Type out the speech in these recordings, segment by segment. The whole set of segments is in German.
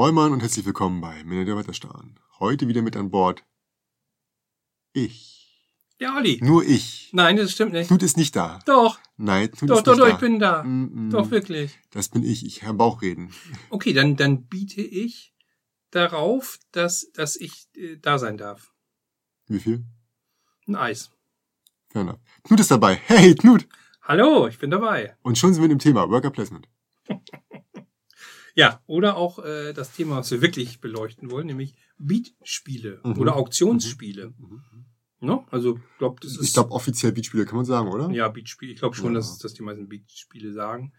moin moin und herzlich willkommen bei Männer der Wetterstern. Heute wieder mit an Bord ich. Ja, Olli. Nur ich. Nein, das stimmt nicht. Knut ist nicht da. Doch, Nein, Knut doch, ist doch, nicht doch, da. ich bin da. Mm, mm. Doch, wirklich. Das bin ich. Ich kann Bauch reden. Okay, dann, dann biete ich darauf, dass, dass ich äh, da sein darf. Wie viel? Ein Eis. Fair enough. Knut ist dabei. Hey, Knut. Hallo, ich bin dabei. Und schon sind wir im Thema Worker Placement. Ja, oder auch äh, das Thema, was wir wirklich beleuchten wollen, nämlich Beatspiele Mhm. oder Auktionsspiele. Ne? Also, ich glaube, das ist. Ich glaube, offiziell Beatspiele kann man sagen, oder? Ja, Beatspiele. Ich glaube schon, Ja. dass, dass die meisten Beatspiele sagen.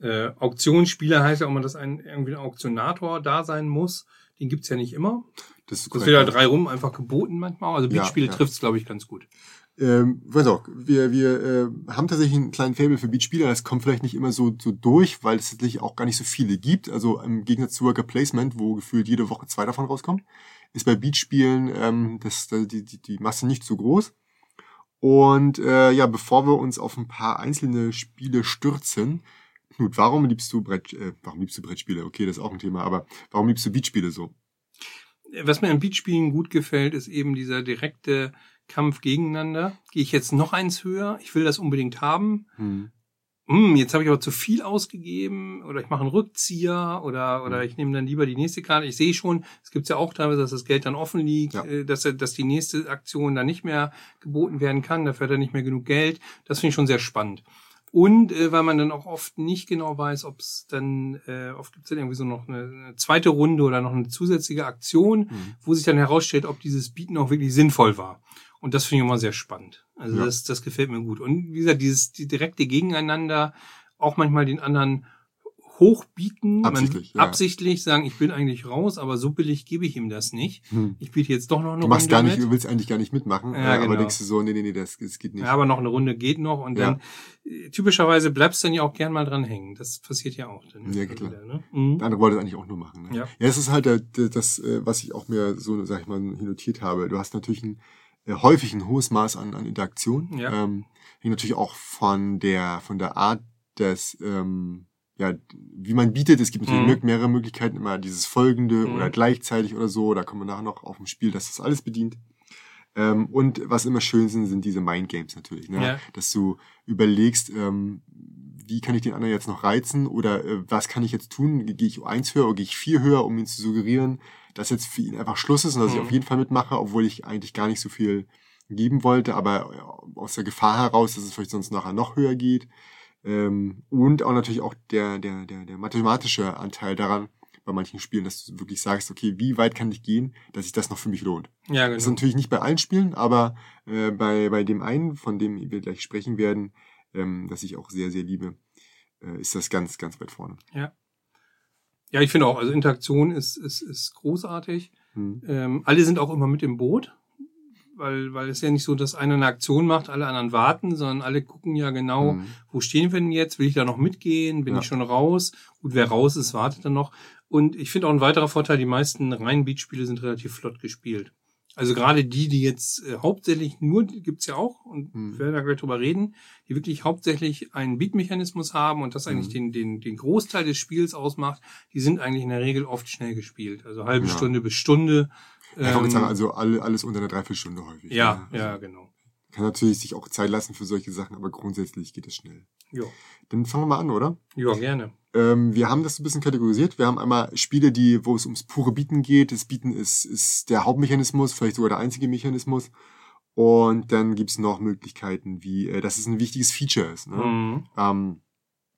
Äh, Auktionsspiele heißt ja auch mal, dass ein irgendwie ein Auktionator da sein muss. Den gibt's ja nicht immer. Das ist Das wird ja drei rum einfach geboten manchmal. Also Ja, Beatspiele ja. trifft's, glaube ich, ganz gut. Ähm, weiß auch, wir, wir äh, haben tatsächlich einen kleinen Fable für Beatspieler. Das kommt vielleicht nicht immer so, so durch, weil es tatsächlich auch gar nicht so viele gibt. Also im Gegensatz zu Worker Placement, wo gefühlt jede Woche zwei davon rauskommen, ist bei Beatspielen ähm, das, die, die, die Masse nicht so groß. Und äh, ja, bevor wir uns auf ein paar einzelne Spiele stürzen, Knut, warum liebst du Brett, äh, warum liebst du Brettspiele? Okay, das ist auch ein Thema, aber warum liebst du Beatspiele so? Was mir an Beatspielen gut gefällt, ist eben dieser direkte Kampf gegeneinander. Gehe ich jetzt noch eins höher? Ich will das unbedingt haben. Hm. Hm, jetzt habe ich aber zu viel ausgegeben oder ich mache einen Rückzieher oder oder Mhm. ich nehme dann lieber die nächste Karte. Ich sehe schon, es gibt ja auch teilweise, dass das Geld dann offen liegt, Ja. äh, dass dass die nächste Aktion dann nicht mehr geboten werden kann, dafür hat er nicht mehr genug Geld. Das finde ich schon sehr spannend. Und äh, weil man dann auch oft nicht genau weiß, ob es dann, äh, oft gibt es dann irgendwie so noch eine, eine zweite Runde oder noch eine zusätzliche Aktion, Mhm. wo sich dann herausstellt, ob dieses Bieten auch wirklich sinnvoll war. Und das finde ich immer sehr spannend. Also Ja. das, das gefällt mir gut. Und wie gesagt, dieses die direkte Gegeneinander, auch manchmal den anderen hochbieten, Absichtlich, man, ja. absichtlich sagen, ich bin eigentlich raus, aber so billig gebe ich ihm das nicht. Hm. Ich biete jetzt doch noch eine Du machst Runde gar nicht, mit. du willst eigentlich gar nicht mitmachen, Ja, äh, aber genau. denkst du so, nee, nee, nee, das, das geht nicht. Ja, aber noch eine Runde geht noch und Ja. dann äh, typischerweise bleibst du dann ja auch gern mal dran hängen. Das passiert ja auch dann. Ja, klar. wieder, ne? mhm. Der andere wollte es eigentlich auch nur machen. Ne? Ja. ja, es ist halt der, das, äh, was ich auch mir so, sag ich mal, notiert habe. Du hast natürlich ein, äh, häufig ein hohes Maß an, an Interaktion. Ja. Ähm, hängt natürlich auch von der, von der Art des, ähm, ja, wie man bietet. Es gibt natürlich Mhm. mehrere Möglichkeiten, immer dieses Folgende Mhm. oder gleichzeitig oder so. Da kommen wir nachher noch auf dem Spiel, dass das alles bedient. Ähm, und was immer schön sind, sind diese Mindgames natürlich. Ne? Ja. Dass du überlegst, ähm, wie kann ich den anderen jetzt noch reizen oder äh, was kann ich jetzt tun? Gehe ich eins höher oder gehe ich vier höher, um ihn zu suggerieren, dass jetzt für ihn einfach Schluss ist und dass ich Mhm. auf jeden Fall mitmache, obwohl ich eigentlich gar nicht so viel geben wollte, aber äh, aus der Gefahr heraus, dass es vielleicht sonst nachher noch höher geht. Ähm, und auch natürlich auch der, der, der, der mathematische Anteil daran, bei manchen Spielen, dass du wirklich sagst, okay, wie weit kann ich gehen, dass sich das noch für mich lohnt. Ja, Das ist genau. natürlich nicht bei allen Spielen, aber äh, bei, bei dem einen, von dem wir gleich sprechen werden, ähm, das ich auch sehr, sehr liebe, äh, ist das ganz, ganz weit vorne. Ja, ich finde auch, also Interaktion ist, ist, ist großartig. Hm. Ähm, alle sind auch immer mit im Boot, weil, weil es ja nicht so, dass einer eine Aktion macht, alle anderen warten, sondern alle gucken ja genau, Hm. wo stehen wir denn jetzt? Will ich da noch mitgehen? Bin Ja. ich schon raus? Gut, wer raus ist, wartet dann noch. Und ich finde auch ein weiterer Vorteil, die meisten reinen Beatspiele sind relativ flott gespielt. Also gerade die, die jetzt äh, hauptsächlich nur, die gibt's ja auch, und Hm. wir werden da gleich drüber reden, die wirklich hauptsächlich einen Beat-Mechanismus haben und das eigentlich Mhm. den, den, den Großteil des Spiels ausmacht, die sind eigentlich in der Regel oft schnell gespielt. Also halbe Ja. Stunde bis Stunde. Ja, ich wollte Ähm, sagen, also alle, alles unter einer Dreiviertelstunde häufig. ja, ne? ja, Also, genau. Kann natürlich sich auch Zeit lassen für solche Sachen, aber grundsätzlich geht es schnell. Ja, Dann fangen wir mal an, oder? ja gerne. Ähm, wir haben das ein bisschen kategorisiert. Wir haben einmal Spiele, die, wo es ums pure Bieten geht. Das Bieten ist, ist der Hauptmechanismus, vielleicht sogar der einzige Mechanismus. Und dann gibt's noch Möglichkeiten, wie, äh, dass es ein wichtiges Feature ist. Ne? Mhm. Ähm,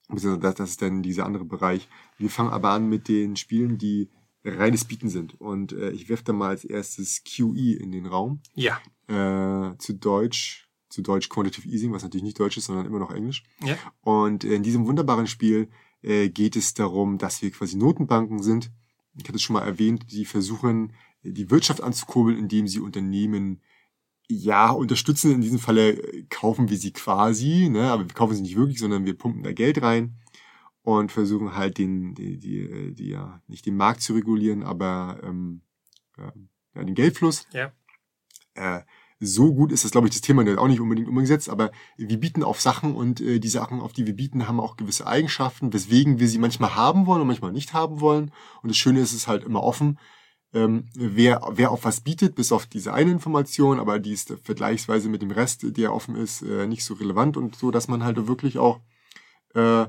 das, das ist dann dieser andere Bereich. Wir fangen aber an mit den Spielen, die reines Bieten sind. Und äh, ich werfe da mal als erstes QE in den Raum. Ja, Äh, zu Deutsch, zu Deutsch Quantitative Easing, was natürlich nicht Deutsch ist, sondern immer noch Englisch. ja. Und in diesem wunderbaren Spiel äh, geht es darum, dass wir quasi Notenbanken sind. Ich hatte es schon mal erwähnt, die versuchen, die Wirtschaft anzukurbeln, indem sie Unternehmen ja unterstützen. In diesem Falle äh, kaufen wir sie quasi, ne? aber wir kaufen sie nicht wirklich, sondern wir pumpen da Geld rein und versuchen halt den, die, die, äh, die ja nicht den Markt zu regulieren, aber ähm, äh, ja, den Geldfluss. Ja. Äh, so gut ist das, glaube ich, das Thema auch nicht unbedingt umgesetzt, aber wir bieten auf Sachen und äh, die Sachen, auf die wir bieten, haben auch gewisse Eigenschaften, weswegen wir sie manchmal haben wollen und manchmal nicht haben wollen. Und das Schöne ist, es ist halt immer offen, ähm, wer, wer auf was bietet, bis auf diese eine Information, aber die ist vergleichsweise mit dem Rest, der offen ist, äh, nicht so relevant und so, dass man halt wirklich auch äh,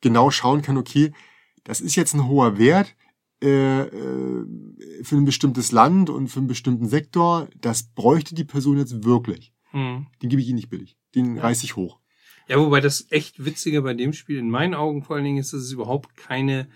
genau schauen kann, okay, das ist jetzt ein hoher Wert, äh, äh, für ein bestimmtes Land und für einen bestimmten Sektor, das bräuchte die Person jetzt wirklich. Hm. Den gebe ich ihnen nicht billig. Den ja. reiß ich hoch. Ja, wobei das echt Witzige bei dem Spiel in meinen Augen vor allen Dingen ist, dass es überhaupt keine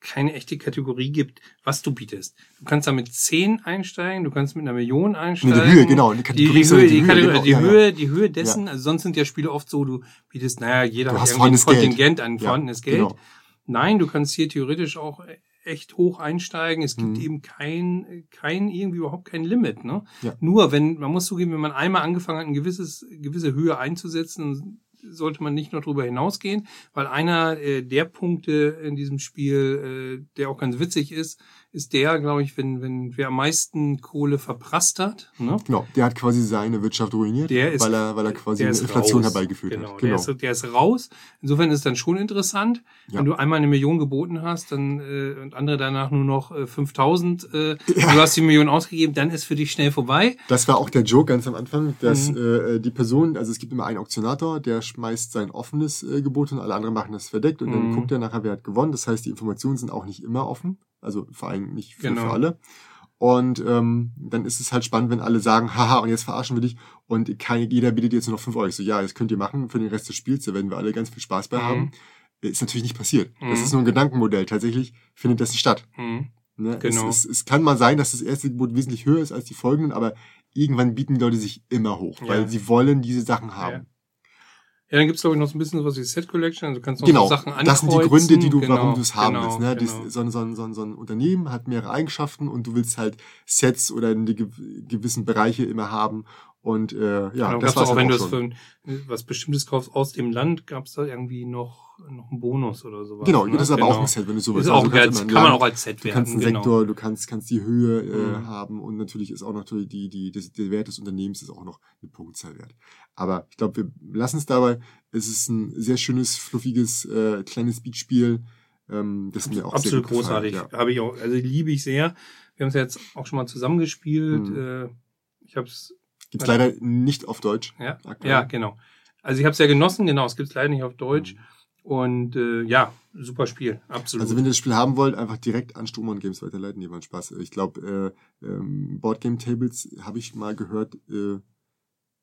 keine echte Kategorie gibt, was du bietest. Du kannst da mit 10 einsteigen, du kannst mit einer Million einsteigen. Nee, die Höhe, genau. Die, die, die Höhe, die, Höhe, genau. die, Höhe, die Höhe dessen, ja. also sonst sind ja Spiele oft so, du bietest, naja, jeder du hat irgendwie ein Kontingent Geld. an vorhandenes Geld. Genau. Nein, du kannst hier theoretisch auch echt hoch einsteigen. Es gibt mhm. eben kein, kein, irgendwie überhaupt kein Limit. Ne? Ja. Nur wenn, man muss zugeben, wenn man einmal angefangen hat, ein gewisses, gewisse Höhe einzusetzen, sollte man nicht noch darüber hinausgehen, weil einer äh, der Punkte in diesem Spiel, äh, der auch ganz witzig ist, ist der, glaube ich, wenn, wenn wer am meisten Kohle verprasst hat. Ne? Genau, der hat quasi seine Wirtschaft ruiniert, der ist, weil er, weil er quasi eine Inflation raus. herbeigeführt genau, hat. Genau, der ist, der ist raus. Insofern ist dann schon interessant. Ja. Wenn du einmal eine Million geboten hast dann äh, und andere danach nur noch äh, 5000, äh, ja. du hast die Million ausgegeben, dann ist für dich schnell vorbei. Das war auch der Joke ganz am Anfang, dass mhm. äh, die Person, also es gibt immer einen Auktionator, der schmeißt sein offenes äh, Gebot und alle anderen machen das verdeckt und mhm. dann guckt er nachher, wer hat gewonnen. Das heißt, die Informationen sind auch nicht immer offen. Also vor allem nicht für, genau. für alle. Und ähm, dann ist es halt spannend, wenn alle sagen, haha, und jetzt verarschen wir dich und keine, jeder bietet jetzt nur noch fünf Euro. Ich so, ja, das könnt ihr machen für den Rest des Spiels, da werden wir alle ganz viel Spaß bei mhm. haben. Ist natürlich nicht passiert. Mhm. Das ist nur ein Gedankenmodell. Tatsächlich findet das nicht statt. Mhm. Ne? Genau. Es, es, es, kann mal sein, dass das erste Gebot wesentlich höher ist als die folgenden, aber irgendwann bieten die Leute sich immer hoch, ja. weil sie wollen diese Sachen haben. Ja. Dann gibt's glaube ich noch so ein bisschen was wie Set Collection, also du kannst noch genau, so Sachen ankreuzen. Das sind die Gründe, die du, genau, warum du es haben genau, willst. Ne? Genau. Dies, so, so, so, so ein Unternehmen hat mehrere Eigenschaften und du willst halt Sets oder in die gewissen Bereiche immer haben und äh, ja, genau, das war auch, wenn du es für was Bestimmtes kaufst aus dem Land, gab's da irgendwie noch noch einen Bonus oder sowas. Genau, ne? das ist aber genau. auch ein Set, wenn du sowas ist auch also, kann man auch als Set werden. Du kannst einen genau. Sektor, du kannst kannst die Höhe äh, mhm. haben und natürlich ist auch natürlich die die das, der Wert des Unternehmens ist auch noch eine Punktzahl wert. Aber ich glaube, wir lassen es dabei. Es ist ein sehr schönes, fluffiges, äh, kleines Beatspiel. Ähm, das mir auch Absolut sehr großartig. Ja. Habe ich auch, also liebe ich sehr. Wir haben es jetzt auch schon mal zusammengespielt. Mhm. Äh, ich habe es Gibt's leider nicht auf Deutsch. Ja, aktuell. ja genau. Also ich habe es ja genossen, genau, es gibt's leider nicht auf Deutsch. Mhm. Und äh, ja, super Spiel, absolut. Also wenn ihr das Spiel haben wollt, einfach direkt an Stroman Games weiterleiten, waren Spaß. Ich glaube, äh, ähm, Boardgame Tables habe ich mal gehört, äh,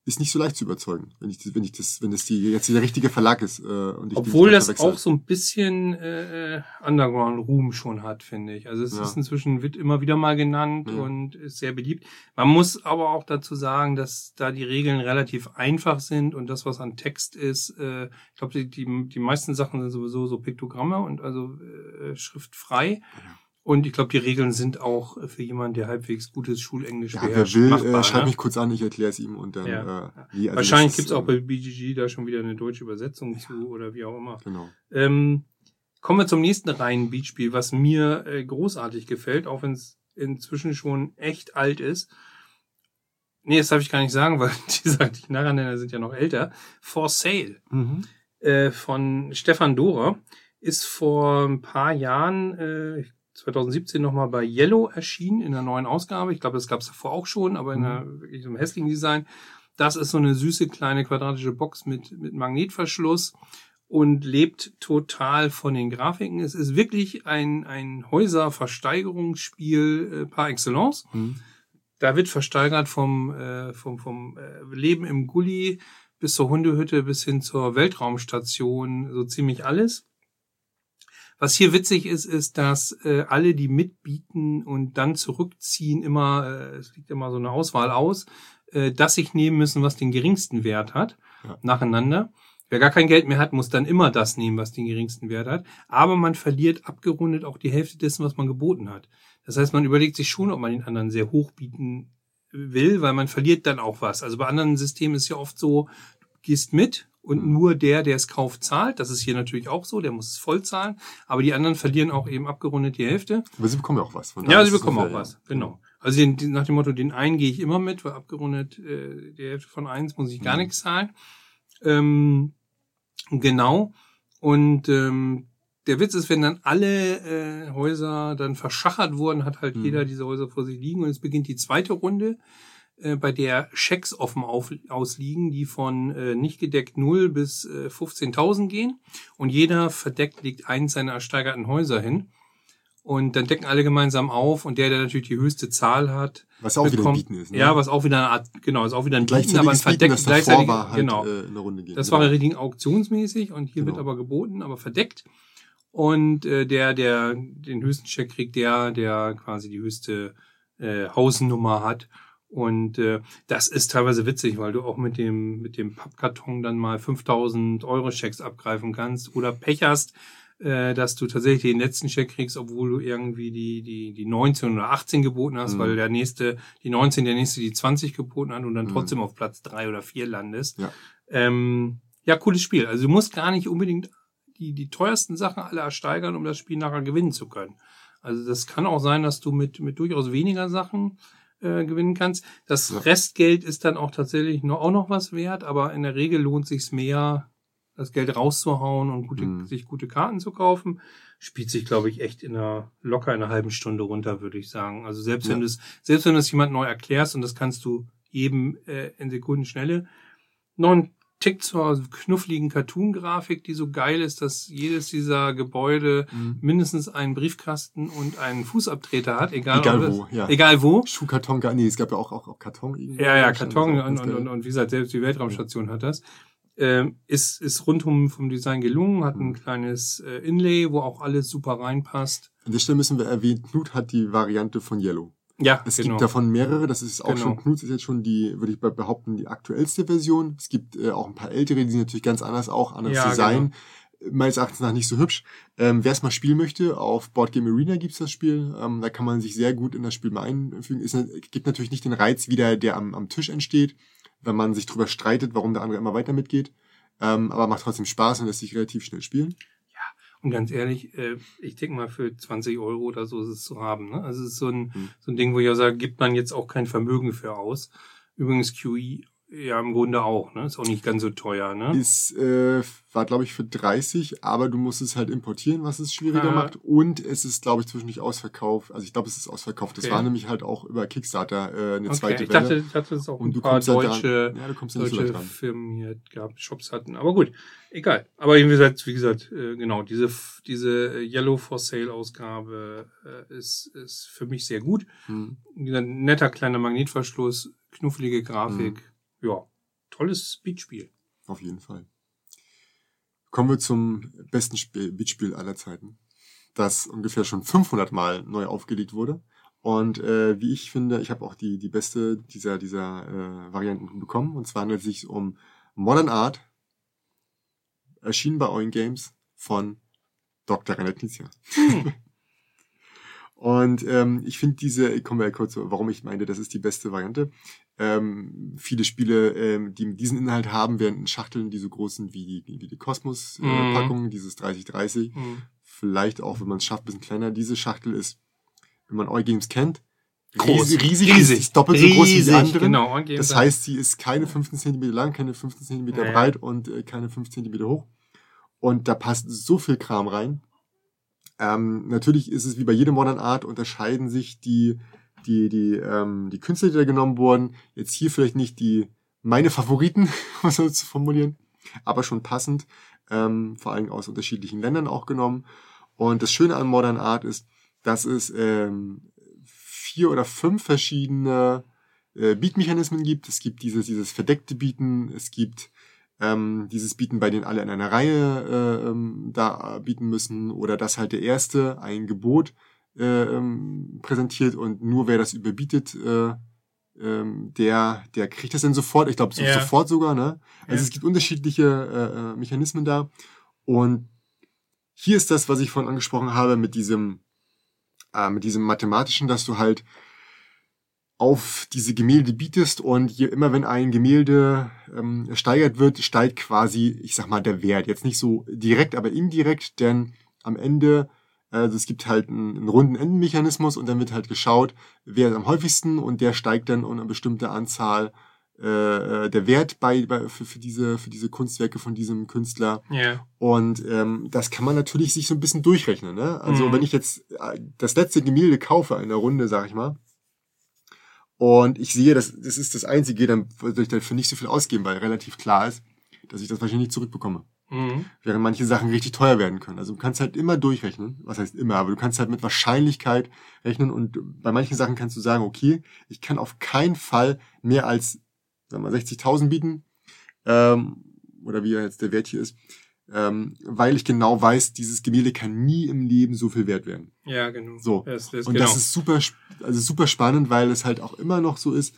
ist nicht so leicht zu überzeugen, wenn ich, wenn ich das, wenn das die, jetzt der richtige Verlag ist. Äh, und ich Obwohl das auch so ein bisschen äh, Underground-Ruhm schon hat, finde ich. Also es ja. ist inzwischen, wird immer wieder mal genannt ja. und ist sehr beliebt. Man muss aber auch dazu sagen, dass da die Regeln relativ einfach sind und das, was an Text ist, äh, ich glaube, die, die, die meisten Sachen sind sowieso so Piktogramme und also äh, schriftfrei. Ja. Und ich glaube, die Regeln sind auch für jemanden, der halbwegs gutes Schulenglisch ja, beherrscht. Wer will, machbar, äh, schreib ne? mich kurz an, ich erkläre es ihm und dann. Ja. Äh, wie, also Wahrscheinlich gibt's auch bei BGG da schon wieder eine deutsche Übersetzung ja. zu oder wie auch immer. Genau. Ähm, kommen wir zum nächsten reinen Beatspiel, was mir äh, großartig gefällt, auch wenn es inzwischen schon echt alt ist. Nee, das darf ich gar nicht sagen, weil die sagen, die Narrenländer sind ja noch älter. For Sale mhm. äh, von Stefan Dorer ist vor ein paar Jahren, äh, 2017 nochmal bei Yellow erschienen in der neuen Ausgabe. Ich glaube, das gab es davor auch schon, aber in einer mhm. wirklich so einem hässlichen Design. Das ist so eine süße kleine quadratische Box mit, mit Magnetverschluss und lebt total von den Grafiken. Es ist wirklich ein, ein Häuserversteigerungsspiel äh, par excellence. Mhm. Da wird versteigert vom, äh, vom, vom äh, Leben im Gully bis zur Hundehütte bis hin zur Weltraumstation, so ziemlich alles. Was hier witzig ist, ist, dass äh, alle, die mitbieten und dann zurückziehen, immer, äh, es liegt immer so eine Auswahl aus, äh, dass sich nehmen müssen, was den geringsten Wert hat, ja. nacheinander. Wer gar kein Geld mehr hat, muss dann immer das nehmen, was den geringsten Wert hat. Aber man verliert abgerundet auch die Hälfte dessen, was man geboten hat. Das heißt, man überlegt sich schon, ob man den anderen sehr hoch bieten will, weil man verliert dann auch was. Also bei anderen Systemen ist ja oft so, gehst mit und nur der, der es kauft, zahlt. Das ist hier natürlich auch so, der muss es voll zahlen. Aber die anderen verlieren auch eben abgerundet die Hälfte. Aber sie bekommen ja auch was. Von ja, sie bekommen auch was, genau. Also den, nach dem Motto, den einen gehe ich immer mit, weil abgerundet äh, der Hälfte von eins muss ich gar Mhm. nichts zahlen. Ähm, genau. Und ähm, der Witz ist, wenn dann alle äh, Häuser dann verschachert wurden, hat halt Mhm. jeder diese Häuser vor sich liegen und es beginnt die zweite Runde, äh, bei der Schecks offen auf, ausliegen, die von äh, nicht gedeckt 0 bis äh, 15.000 gehen und jeder verdeckt legt eins seiner ersteigerten Häuser hin und dann decken alle gemeinsam auf und der, der natürlich die höchste Zahl hat, Was auch wieder ein bekommt- Bieten ist. Ne? ja, was auch wieder eine Art, genau, ist auch wieder ein Bieten, aber ein ist Bieten, gleichzeitig, war, halt genau. äh, in eine Runde gehen. Das genau. war richtig auktionsmäßig und hier Genau. wird aber geboten, aber verdeckt. Und äh, der, der den höchsten Check kriegt, der, der quasi die höchste äh, Hausnummer hat. Und äh, das ist teilweise witzig, weil du auch mit dem mit dem Pappkarton dann mal 5000 Euro Schecks abgreifen kannst oder Pech hast, äh, dass du tatsächlich den letzten Check kriegst, obwohl du irgendwie die die die 19 oder 18 geboten hast, Mhm. weil der nächste die 19, der nächste die 20 geboten hat und dann Mhm. trotzdem auf Platz drei oder vier landest. Ja. Ähm, ja, cooles Spiel. Also du musst gar nicht unbedingt die, die teuersten Sachen alle ersteigern, um das Spiel nachher gewinnen zu können. Also das kann auch sein, dass du mit, mit durchaus weniger Sachen äh, gewinnen kannst. Das Ja. Restgeld ist dann auch tatsächlich noch, auch noch was wert, aber in der Regel lohnt sich's mehr, das Geld rauszuhauen und gute, Mhm. sich gute Karten zu kaufen. Spielt sich, glaube ich, echt in einer locker in einer halben Stunde runter, würde ich sagen. Also selbst wenn Ja. du es, selbst wenn du es jemand neu erklärst und das kannst du jedem äh, in Sekundenschnelle. Noch ein Tick zur knuffligen Cartoon-Grafik, die so geil ist, dass jedes dieser Gebäude Mhm. mindestens einen Briefkasten und einen Fußabtreter hat, egal, Egal das, wo, ja. Egal wo. Schuhkarton, nee, es gab ja auch, auch, auch Karton. Ja, ja, Karton auch und, und, und, und wie gesagt, selbst die Weltraumstation hat das. Ähm, ist, ist rundum vom Design gelungen, hat ein Mhm. kleines äh, Inlay, wo auch alles super reinpasst. An der Stelle müssen wir erwähnen, Knut hat die Variante von Yellow. Ja, Es genau. gibt davon mehrere, das ist auch Genau. schon, Knut ist jetzt schon die, würde ich be- behaupten, die aktuellste Version. Es gibt äh, auch ein paar ältere, die sind natürlich ganz anders auch, anderes Ja, genau. Design. Meines Erachtens nach nicht so hübsch. Ähm, Wer es mal spielen möchte, auf Board Game Arena gibt's das Spiel. Ähm, da kann man sich sehr gut in das Spiel mal einfügen. Es gibt natürlich nicht den Reiz wieder, der am, am Tisch entsteht, wenn man sich drüber streitet, warum der andere immer weiter mitgeht. Ähm, aber macht trotzdem Spaß und lässt sich relativ schnell spielen. Und ganz ehrlich, äh, ich denke mal, für 20 Euro oder so ist es zu haben. Ne? Also es ist so ein, Mhm. so ein Ding, wo ich auch sage, gibt man jetzt auch kein Vermögen für aus. Übrigens QE ja im Grunde auch, ne? Ist auch nicht ganz so teuer, ne? Ist, äh, war, glaube ich, für 30, aber du musst es halt importieren, was es schwieriger Ah. macht. Und es ist, glaube ich, zwischendurch ausverkauft. Also ich glaube, es ist ausverkauft. Das Okay. war nämlich halt auch über Kickstarter äh, eine Okay, zweite ich Welle. dachte, ich dachte, es ist auch und ein du paar halt deutsche. Ja, du kommst so deutsche dran. Firmen hier gehabt, Shops hatten. Aber gut, egal. Aber wie gesagt, wie gesagt, äh, genau, diese, diese Yellow for Sale Ausgabe äh, ist, ist für mich sehr gut. Hm. Gesagt, netter kleiner Magnetverschluss, knuffelige Grafik. Mhm. Ja, tolles Speedspiel. Auf jeden Fall. Kommen wir zum besten Spiel, Beatspiel aller Zeiten, das ungefähr schon 500 Mal neu aufgelegt wurde. Und äh, wie ich finde, ich habe auch die, die beste dieser, dieser äh, Varianten bekommen. Und zwar handelt es sich um Modern Art, erschienen bei Owen Games von Dr. Rainer Knizia. Und ähm, ich finde diese, ich komme ja kurz, warum ich meine, das ist die beste Variante. Ähm, viele Spiele, ähm, die diesen Inhalt haben, werden in Schachteln, die so groß sind wie die, wie die. Kosmos-Packung, dieses 3030. Mhm. Vielleicht auch, wenn man es schafft, ein bisschen kleiner. Diese Schachtel ist, wenn man Games kennt, Groß. riesig, riesig, Riesig. ist doppelt so groß wie die Riesig, anderen. Genau, und Das heißt, sie ist keine 15 Zentimeter lang, keine 15 Zentimeter Ja, ja. breit und äh, keine 5 Zentimeter hoch. Und da passt so viel Kram rein. Ähm, natürlich ist es wie bei jedem Modern Art, unterscheiden sich die, die, die, ähm, die Künstler, die da genommen wurden. Jetzt hier vielleicht nicht die meine Favoriten, um so zu formulieren, aber schon passend, ähm, vor allem aus unterschiedlichen Ländern auch genommen. Und das Schöne an Modern Art ist, dass es ähm, vier oder fünf verschiedene äh, Beatmechanismen gibt. Es gibt dieses, dieses verdeckte Bieten, es gibt ähm, dieses Bieten, bei denen alle in einer Reihe äh, ähm, da bieten müssen, oder dass halt der Erste ein Gebot präsentiert und nur wer das überbietet, äh, ähm, der, der kriegt das dann sofort, ich glaube so, Ja. sofort sogar, ne? Also Ja. es gibt unterschiedliche äh, äh, Mechanismen da. Und hier ist das, was ich vorhin angesprochen habe, mit diesem, äh, mit diesem mathematischen, dass du halt auf diese Gemälde bietest und je, immer wenn ein Gemälde ähm, steigert wird, steigt quasi, ich sag mal, der Wert. Jetzt nicht so direkt, aber indirekt, denn am Ende Also es gibt halt einen, einen runden Endenmechanismus und dann wird halt geschaut, wer ist am häufigsten und der steigt dann um eine bestimmte Anzahl äh, äh, der Wert bei, bei für, für diese für diese Kunstwerke von diesem Künstler Ja. und ähm, das kann man natürlich sich so ein bisschen durchrechnen ne also Mhm. wenn ich jetzt äh, das letzte Gemälde kaufe in der Runde sag ich mal und ich sehe das das ist das einzige dann würde ich dafür nicht so viel ausgeben weil relativ klar ist dass ich das wahrscheinlich nicht zurückbekomme Mhm. während manche Sachen richtig teuer werden können. Also du kannst halt immer durchrechnen, was heißt immer, aber du kannst halt mit Wahrscheinlichkeit rechnen und bei manchen Sachen kannst du sagen, okay, ich kann auf keinen Fall mehr als sagen wir, mal, 60.000 bieten ähm, oder wie jetzt der Wert hier ist, ähm, weil ich genau weiß, dieses Gemälde kann nie im Leben so viel wert werden. Ja, genau. So. Das, das, Und genau. das ist super, also super spannend, weil es halt auch immer noch so ist,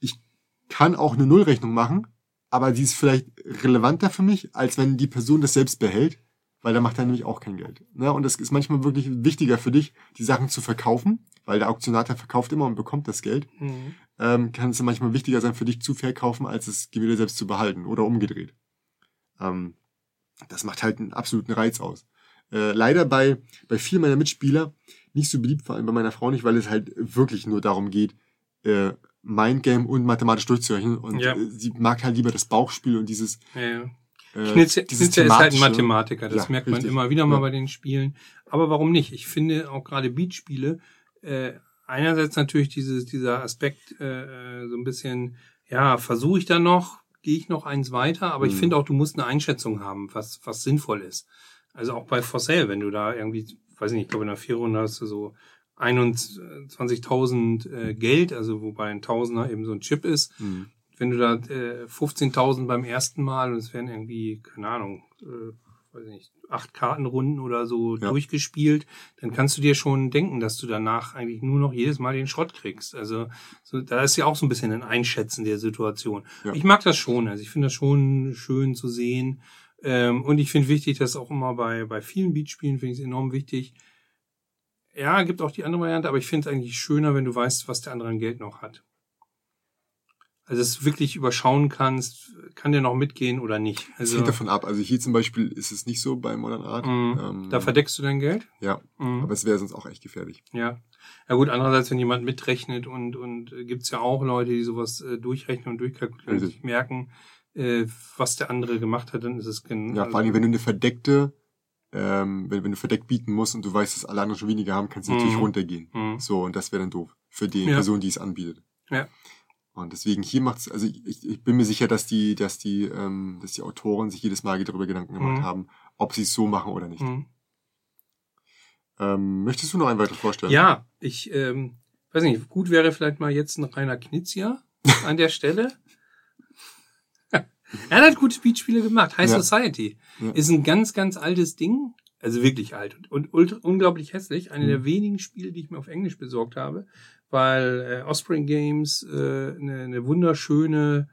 ich kann auch eine Nullrechnung machen, aber die ist vielleicht relevanter für mich, als wenn die Person das selbst behält, weil da macht er nämlich auch kein Geld. Ne? Und das ist manchmal wirklich wichtiger für dich, die Sachen zu verkaufen, weil der Auktionator verkauft immer und bekommt das Geld. Mhm. Ähm, kann es manchmal wichtiger sein für dich zu verkaufen, als das Gemälde selbst zu behalten oder umgedreht. Ähm, das macht halt einen absoluten Reiz aus. Äh, leider bei, bei vielen meiner Mitspieler nicht so beliebt, vor allem bei meiner Frau nicht, weil es halt wirklich nur darum geht, äh, Mindgame und mathematisch durchzurechnen. Und Ja. äh, sie mag halt lieber das Bauchspiel und dieses Ja, ja. äh, Knizia, dieses Knizia ist halt ein. Mathematiker, das Ja, merkt man richtig. immer wieder mal Ja. bei den Spielen. Aber warum nicht? Ich finde auch gerade Beatspiele, äh, einerseits natürlich dieses, dieser Aspekt äh, äh, so ein bisschen, ja, versuche ich da noch, gehe ich noch eins weiter, aber ich Mhm. finde auch, du musst eine Einschätzung haben, was, was sinnvoll ist. Also auch bei For Sale, wenn du da irgendwie, weiß ich nicht, ich glaube in der Vierrunde hast du so 21.000 äh, Geld, also wobei ein Tausender eben so ein Chip ist, Mhm. wenn du da äh, 15.000 beim ersten Mal und es werden irgendwie, keine Ahnung, äh, weiß ich nicht, acht Kartenrunden oder so Ja. durchgespielt, dann kannst du dir schon denken, dass du danach eigentlich nur noch jedes Mal den Schrott kriegst. Also so, da ist ja auch so ein bisschen ein Einschätzen der Situation. Ja. Ich mag das schon, also ich finde das schon schön zu sehen. Ähm, und ich finde wichtig, dass auch immer bei, bei vielen Beatspielen finde ich es enorm wichtig. Ja, gibt auch die andere Variante, aber ich finde es eigentlich schöner, wenn du weißt, was der andere an Geld noch hat. Also dass du wirklich überschauen kannst, kann der noch mitgehen oder nicht. Es Also hängt davon ab. Also hier zum Beispiel ist es nicht so bei Modern Art. Mhm. Ähm, da verdeckst du dein Geld. Ja, Mhm. aber es wäre sonst auch echt gefährlich. Ja. Ja gut, andererseits, wenn jemand mitrechnet und, und äh, gibt's ja auch Leute, die sowas äh, durchrechnen und durchkalkulieren und sich merken, äh, was der andere gemacht hat, dann ist es gen Ja, vor allem, wenn du eine verdeckte, ähm, wenn, wenn du verdeckt bieten musst und du weißt, dass alle anderen schon weniger haben, kannst du natürlich Mhm. runtergehen. Mhm. So, und das wäre dann doof für die Ja. Person, die es anbietet. Ja. Und deswegen hier macht's, also ich, ich bin mir sicher, dass die, dass die, ähm, dass die Autoren sich jedes Mal darüber Gedanken gemacht Mhm. haben, ob sie es so machen oder nicht. Mhm. Ähm, möchtest du noch ein weiteres vorstellen? Ja, ich ähm, weiß nicht, gut wäre vielleicht mal jetzt ein reiner Knizia an der Stelle. er hat gute Beatspiele gemacht. High Ja. Society Ja. ist ein ganz, ganz altes Ding. Also wirklich alt und, und unglaublich hässlich. Eine Mhm. der wenigen Spiele, die ich mir auf Englisch besorgt habe, weil äh, Offspring Games äh, eine, eine wunderschöne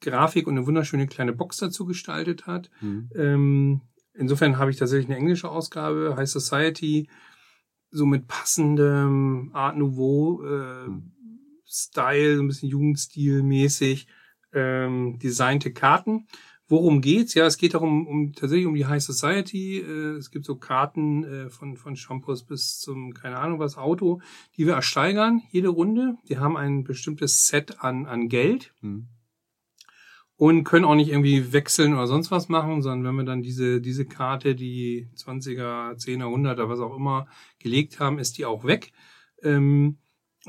Grafik und eine wunderschöne kleine Box dazu gestaltet hat. Mhm. Ähm, insofern habe ich tatsächlich eine englische Ausgabe, High Society, so mit passendem Art Nouveau äh, Hm. Style, so ein bisschen Jugendstil-mäßig ähm, designte Karten. Worum geht's? Ja, es geht darum, um tatsächlich um die High Society. Äh, es gibt so Karten äh, von von Shampoos bis zum keine Ahnung was Auto, die wir ersteigern jede Runde. Die haben ein bestimmtes Set an an Geld Mhm. und können auch nicht irgendwie wechseln oder sonst was machen, sondern wenn wir dann diese, diese Karte, die 20er, 10er, 100er, was auch immer gelegt haben, ist die auch weg. Ähm,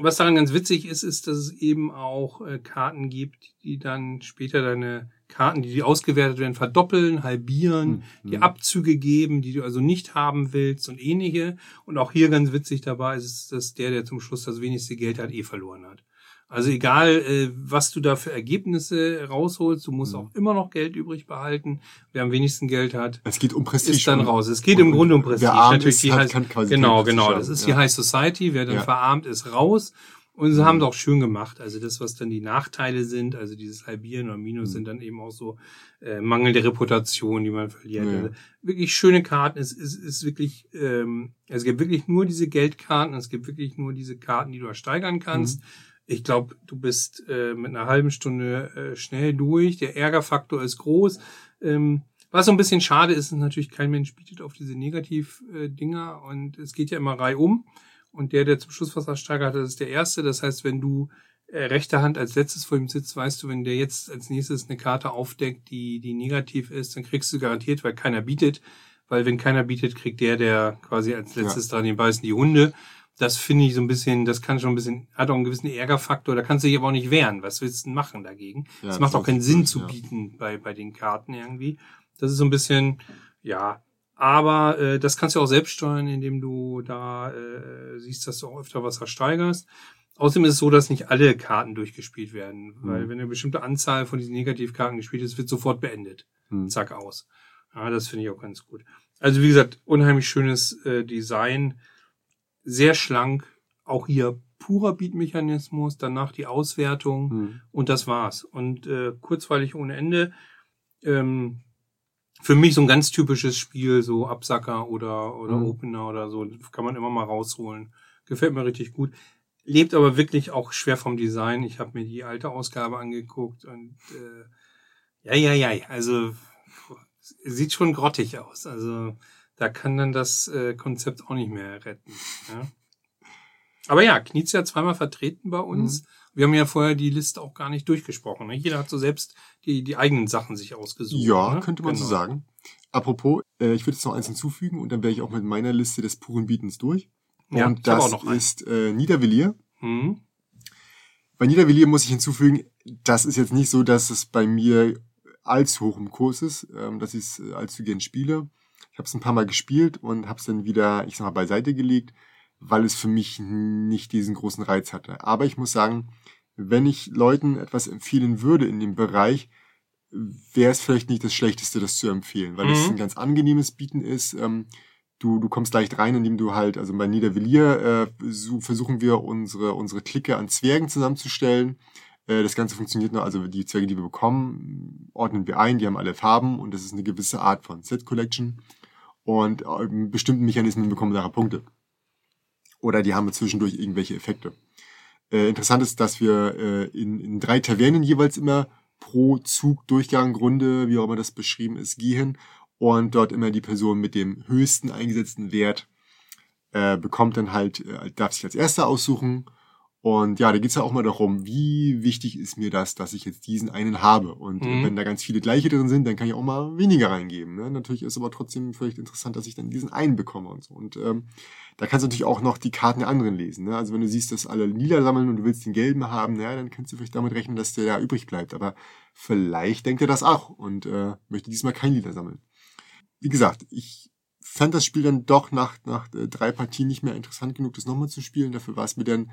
was daran ganz witzig ist, ist, dass es eben auch äh, Karten gibt, die dann später deine Karten, die, die ausgewertet werden, verdoppeln, halbieren, Mhm. die Abzüge geben, die du also nicht haben willst und ähnliche. Und auch hier ganz witzig dabei ist, es, dass der, der zum Schluss das wenigste Geld hat, eh verloren hat. Also egal, äh, was du da für Ergebnisse rausholst, du musst Mhm. auch immer noch Geld übrig behalten. Wer am wenigsten Geld hat, Es geht um Prestige. ist dann raus. Es geht im und Grunde um Prestige. Wer arm Natürlich ist, die hat, kann quasi genau, genau. Das ist ja. die High Society. Wer dann Ja. verarmt, ist raus. Und sie Mhm. haben es auch schön gemacht. Also das, was dann die Nachteile sind, also dieses Halbieren oder Minus, Mhm. sind dann eben auch so äh, mangelnde Reputation, die man verliert. Ja. Also wirklich schöne Karten. Es ist, ist wirklich, ähm, es gibt wirklich nur diese Geldkarten. Es gibt wirklich nur diese Karten, die du ersteigern kannst. Mhm. Ich glaube, du bist äh, mit einer halben Stunde äh, schnell durch. Der Ärgerfaktor ist groß. Ähm, Was so ein bisschen schade ist, ist natürlich, kein Mensch bietet auf diese Negativ-Dinger und es geht ja immer reihum. Und der, der zum Schluss was ersteigert, das ist der Erste. Das heißt, wenn du äh, rechte Hand als letztes vor ihm sitzt, weißt du, wenn der jetzt als nächstes eine Karte aufdeckt, die, die negativ ist, dann kriegst du garantiert, weil keiner bietet. Weil wenn keiner bietet, kriegt der, der quasi als letztes ja. dran den beißen die Hunde. Das finde ich so ein bisschen, das kann schon ein bisschen, hat auch einen gewissen Ärgerfaktor. Da kannst du dich aber auch nicht wehren. Was willst du denn machen dagegen? Es ja, macht auch keinen Sinn zu bieten bei, bei den Karten irgendwie. Das ist so ein bisschen, ja, aber äh, das kannst du auch selbst steuern, indem du da äh, siehst, dass du auch öfter was versteigerst. Außerdem ist es so, dass nicht alle Karten durchgespielt werden, mhm. weil wenn eine bestimmte Anzahl von diesen Negativkarten gespielt ist, wird sofort beendet. Mhm. Zack aus. Ja, das finde ich auch ganz gut. Also wie gesagt, unheimlich schönes äh, Design, sehr schlank, auch hier purer Beatmechanismus, danach die Auswertung mhm. und das war's. Und äh, kurzweilig ohne Ende. Ähm, für mich so ein ganz typisches Spiel, so Absacker oder, oder mhm. Opener oder so, kann man immer mal rausholen. Gefällt mir richtig gut lebt aber wirklich auch schwer vom Design. Ich habe mir die alte Ausgabe angeguckt und äh, ja, ja, ja, also sieht schon grottig aus. Also da kann dann das äh, Konzept auch nicht mehr retten. Ja. Aber ja, Knizia zweimal vertreten bei uns. Mhm. Wir haben ja vorher die Liste auch gar nicht durchgesprochen. Ne? Jeder hat so selbst die, die eigenen Sachen sich ausgesucht. Ja, ne? könnte man genau. so sagen. Apropos, äh, ich würde jetzt noch eins hinzufügen und dann wäre ich auch mit meiner Liste des puren Bietens durch. Ja, und das ist äh, Niedervilliers. Mhm. Bei Niedervilliers muss ich hinzufügen, das ist jetzt nicht so, dass es bei mir allzu hoch im Kurs ist, ähm, dass ich es äh, allzu gern spiele. Ich habe es ein paar Mal gespielt und habe es dann wieder, ich sag mal, beiseite gelegt, weil es für mich nicht diesen großen Reiz hatte. Aber ich muss sagen, wenn ich Leuten etwas empfehlen würde in dem Bereich, wäre es vielleicht nicht das Schlechteste, das zu empfehlen, weil mhm. es ein ganz angenehmes Bieten ist. Ähm, du, du kommst leicht rein, indem du halt, also bei Niedervilliers äh, so versuchen wir unsere, unsere Clique an Zwergen zusammenzustellen. Äh, das Ganze funktioniert nur, also die Zwerge, die wir bekommen, ordnen wir ein, die haben alle Farben und das ist eine gewisse Art von Set Collection. Und äh, bestimmten Mechanismen bekommen nachher Punkte. Oder die haben zwischendurch irgendwelche Effekte. Äh, interessant ist, dass wir äh, in, in drei Tavernen jeweils immer pro Zug, Durchgang, Runde, wie auch immer das beschrieben ist, gehen und dort immer die Person mit dem höchsten eingesetzten Wert äh, bekommt dann halt, äh, darf sich als erster aussuchen. Und ja, da geht's ja auch mal darum, wie wichtig ist mir das, dass ich jetzt diesen einen habe. Und mhm. wenn da ganz viele gleiche drin sind, dann kann ich auch mal weniger reingeben. Ne? Natürlich ist aber trotzdem vielleicht interessant, dass ich dann diesen einen bekomme und so. Und ähm, da kannst du natürlich auch noch die Karten der anderen lesen. Ne? Also wenn du siehst, dass alle lila sammeln und du willst den gelben haben, naja, dann kannst du vielleicht damit rechnen, dass der da übrig bleibt. Aber vielleicht denkt er das auch und äh, möchte diesmal kein lila sammeln wie gesagt, ich fand das Spiel dann doch nach, nach äh, drei Partien nicht mehr interessant genug, das nochmal zu spielen. Dafür war es mir dann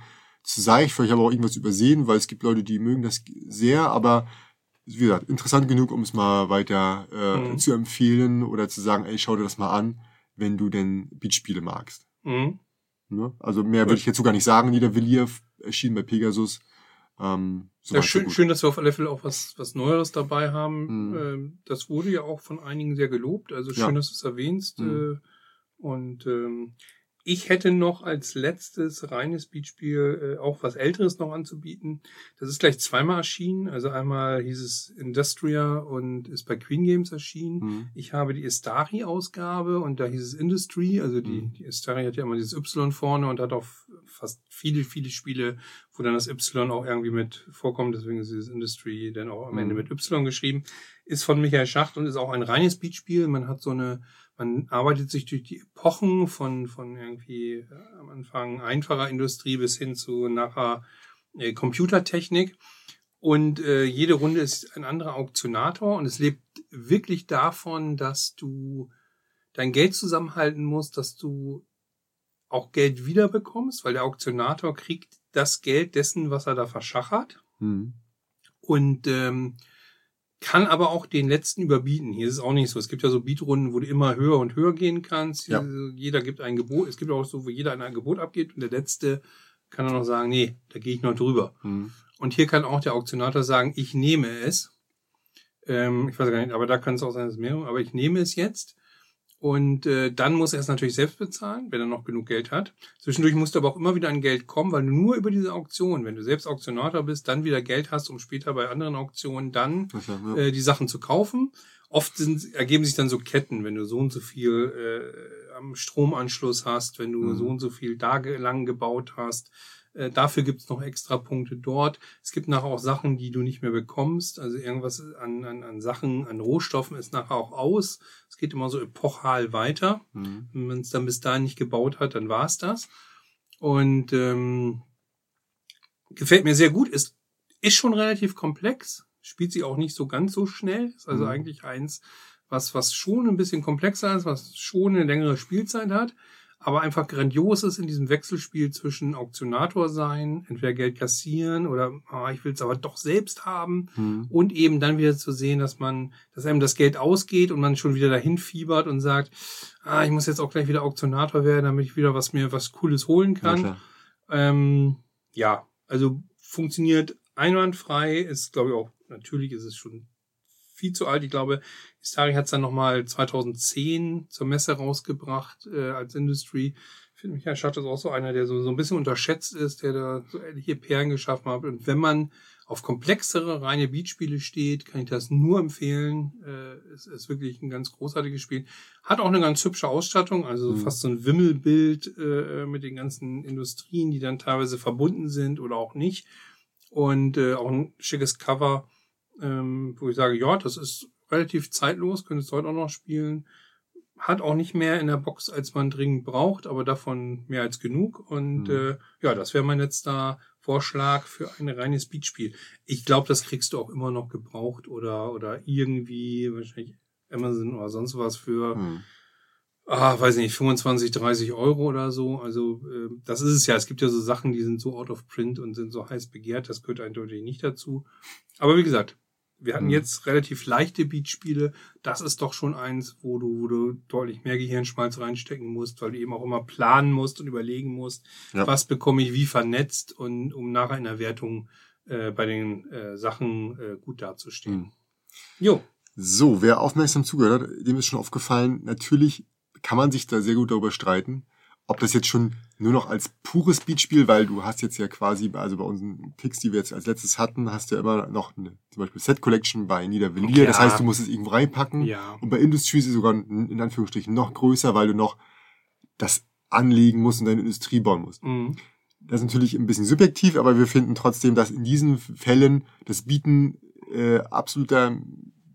zu seicht. Vielleicht habe ich auch irgendwas übersehen, weil es gibt Leute, die mögen das sehr, aber wie gesagt, interessant genug, um es mal weiter äh, mhm. zu empfehlen oder zu sagen, ey, schau dir das mal an, wenn du denn Beatspiele magst. Mhm. Ne? Also mehr würde ich jetzt so gar nicht sagen. Niedervilliers erschien bei Pegasus. Ähm, so ja, schön, schön, dass wir auf alle Fälle auch was, was Neueres dabei haben. Mhm. Ähm, das wurde ja auch von einigen sehr gelobt. Also schön, ja. dass du es erwähnst. Mhm. Äh, und ähm, ich hätte noch als letztes reines Beatspiel äh, auch was Älteres noch anzubieten. Das ist gleich zweimal erschienen. Also einmal hieß es Industria und ist bei Queen Games erschienen. Mhm. Ich habe die Istari-Ausgabe und da hieß es Industry. Also die, mhm. die Istari hat ja immer dieses Y vorne und hat auch fast viele, viele Spiele, wo dann das Y auch irgendwie mit vorkommt. Deswegen ist dieses Industry dann auch am mhm. Ende mit Y geschrieben. Ist von Michael Schacht und ist auch ein reines Beatspiel. Man hat so eine man arbeitet sich durch die Epochen von, von irgendwie äh, am Anfang einfacher Industrie bis hin zu nachher äh, Computertechnik. Und äh, jede Runde ist ein anderer Auktionator und es lebt wirklich davon, dass du dein Geld zusammenhalten musst, dass du auch Geld wiederbekommst, weil der Auktionator kriegt das Geld dessen, was er da verschachert. Mhm. Und ähm, kann aber auch den letzten überbieten. Hier ist es auch nicht so. Es gibt ja so Beatrunden, wo du immer höher und höher gehen kannst. Ja. Jeder gibt ein Gebot. Es gibt auch so, wo jeder ein Gebot abgeht und der letzte kann dann noch sagen, nee, da gehe ich noch drüber. Mhm. Und hier kann auch der Auktionator sagen, ich nehme es. Ähm, ich weiß gar nicht, aber da kann es auch sein, dass es mehr, aber ich nehme es jetzt. Und äh, dann muss er es natürlich selbst bezahlen, wenn er noch genug Geld hat. Zwischendurch musst du aber auch immer wieder an Geld kommen, weil du nur über diese Auktion, wenn du selbst Auktionator bist, dann wieder Geld hast, um später bei anderen Auktionen dann ja. äh, die Sachen zu kaufen. oft sind, ergeben sich dann so Ketten, wenn du so und so viel äh, am Stromanschluss hast, wenn du Mhm. so und so viel da lang gebaut hast. Äh, dafür gibt's noch extra Punkte dort. Es gibt nachher auch Sachen, die du nicht mehr bekommst. Also irgendwas an, an, an Sachen, an Rohstoffen ist nachher auch aus. Es geht immer so epochal weiter. Mhm. Wenn man es dann bis dahin nicht gebaut hat, dann war's das. Und ähm, gefällt mir sehr gut. Ist, ist schon relativ komplex. Spielt sich auch nicht so ganz so schnell. Ist also Mhm. eigentlich eins, was, was schon ein bisschen komplexer ist, was schon eine längere Spielzeit hat, aber einfach grandios ist in diesem Wechselspiel zwischen Auktionator sein, entweder Geld kassieren oder ah, ich will es aber doch selbst haben Mhm. und eben dann wieder zu sehen, dass man, dass einem das Geld ausgeht und man schon wieder dahin fiebert und sagt, ah, ich muss jetzt auch gleich wieder Auktionator werden, damit ich wieder was mir was Cooles holen Ja, kann. klar. Ähm, ja, also funktioniert einwandfrei, ist glaube ich auch, natürlich ist es schon viel zu alt. Ich glaube, Istari hat es dann nochmal 2010 zur Messe rausgebracht äh, als Industry. Ich finde, Michael Schacht ist auch so einer, der so, so ein bisschen unterschätzt ist, der da so ähnliche Perlen geschaffen hat. Und wenn man auf komplexere, reine Beatspiele steht, kann ich das nur empfehlen. Äh, es ist wirklich ein ganz großartiges Spiel. Hat auch eine ganz hübsche Ausstattung, also Mhm. fast so ein Wimmelbild äh, mit den ganzen Industrien, die dann teilweise verbunden sind oder auch nicht. Und äh, auch ein schickes Cover, ähm, wo ich sage, ja, das ist relativ zeitlos, könnte es heute auch noch spielen. Hat auch nicht mehr in der Box, als man dringend braucht, aber davon mehr als genug. Und Mhm. äh, ja, das wäre mein letzter Vorschlag für ein reines Beatspiel. Ich glaube, das kriegst du auch immer noch gebraucht oder oder irgendwie wahrscheinlich Amazon oder sonst was für Mhm. ah, weiß nicht, 25, 30 Euro oder so. Also äh, das ist es ja. Es gibt ja so Sachen, die sind so out of print und sind so heiß begehrt. Das gehört eindeutig nicht dazu. Aber wie gesagt, wir hatten Mhm. jetzt relativ leichte Beatspiele. Das ist doch schon eins, wo du, wo du deutlich mehr Gehirnschmalz reinstecken musst, weil du eben auch immer planen musst und überlegen musst, Ja. was bekomme ich wie vernetzt und um nachher in der Wertung äh, bei den äh, Sachen äh, gut dazustehen. Mhm. Jo. So, wer aufmerksam zugehört hat, dem ist schon aufgefallen, natürlich kann man sich da sehr gut darüber streiten, ob das jetzt schon nur noch als pures Beatspiel, weil du hast jetzt ja quasi, also bei unseren Picks, die wir jetzt als letztes hatten, hast du ja immer noch eine, zum Beispiel Set Collection bei Niedervelier. Ja. Das heißt, du musst es irgendwo reinpacken. Ja. Und bei Industries ist es sogar in Anführungsstrichen noch größer, weil du noch das anlegen musst und deine Industrie bauen musst. Mhm. Das ist natürlich ein bisschen subjektiv, aber wir finden trotzdem, dass in diesen Fällen das Bieten äh, absoluter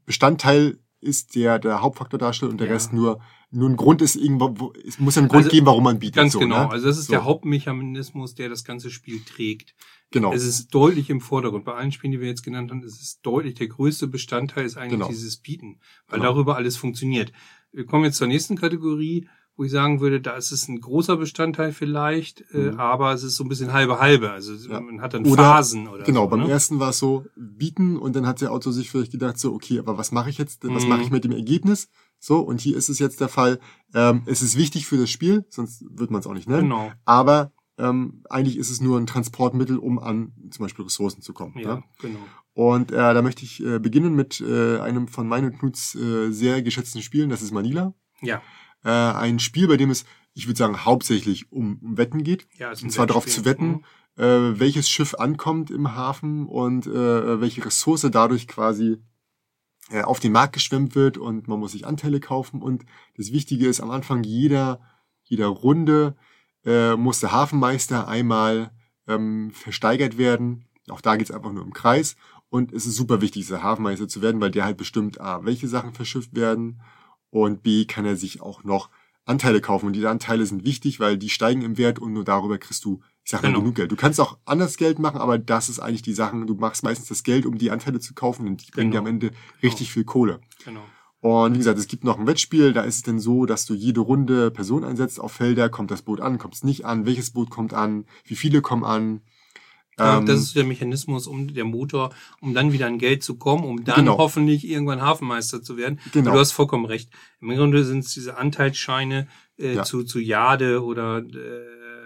Bestandteil ist, der der Hauptfaktor darstellt und der Ja. Rest nur nur ein Grund ist irgendwo, wo, es muss ja einen Grund Also, geben, warum man bietet. Ganz so, genau. Ne? Also das ist So. der Hauptmechanismus, der das ganze Spiel trägt. Genau. Es ist deutlich im Vordergrund. Bei allen Spielen, die wir jetzt genannt haben, ist es deutlich der größte Bestandteil ist eigentlich Genau. dieses Bieten, weil Genau. darüber alles funktioniert. Wir kommen jetzt zur nächsten Kategorie, wo ich sagen würde, da ist es ein großer Bestandteil vielleicht, äh, Mhm. aber es ist so ein bisschen halbe halbe. Also Ja. man hat dann Oder- Phasen oder Genau, so. beim ne? ersten war es so, bieten und dann hat der Autor sich vielleicht gedacht, so, okay, aber was mache ich jetzt, was Mhm. mache ich mit dem Ergebnis? So, und hier ist es jetzt der Fall, ähm, es ist wichtig für das Spiel, sonst wird man es auch nicht nennen, Genau. aber ähm, eigentlich ist es nur ein Transportmittel, um an zum Beispiel Ressourcen zu kommen. Ja, ne? genau. Und äh, da möchte ich äh, beginnen mit äh, einem von meinen und Knuts äh, sehr geschätzten Spielen, das ist Manila. Ja. Äh, ein Spiel, bei dem es, ich würde sagen, hauptsächlich um, um Wetten geht. Ja, ist ein Und zwar darauf zu wetten, Mhm. äh, welches Schiff ankommt im Hafen und äh, welche Ressource dadurch quasi auf den Markt geschwemmt wird und man muss sich Anteile kaufen. Und das Wichtige ist, am Anfang jeder, jeder Runde äh, muss der Hafenmeister einmal ähm, versteigert werden. Auch da geht's einfach nur im Kreis. Und es ist super wichtig, dieser Hafenmeister zu werden, weil der halt bestimmt A, welche Sachen verschifft werden und B, kann er sich auch noch Anteile kaufen. Und diese Anteile sind wichtig, weil die steigen im Wert und nur darüber kriegst du, ich sag mal, Genau. genug Geld. Du kannst auch anders Geld machen, aber das ist eigentlich die Sachen, du machst meistens das Geld, um die Anteile zu kaufen und die bringen dir Genau. am Ende richtig viel Kohle. Genau. Und wie gesagt, es gibt noch ein Wettspiel, da ist es dann so, dass du jede Runde Personen einsetzt auf Felder, kommt das Boot an, kommt es nicht an, welches Boot kommt an, wie viele kommen an. Ja, Ähm, das ist der Mechanismus, um der Motor, um dann wieder an Geld zu kommen, um dann Genau. hoffentlich irgendwann Hafenmeister zu werden. Genau. Du hast vollkommen recht. Im Grunde sind es diese Anteilsscheine äh, Ja. zu, zu Jade oder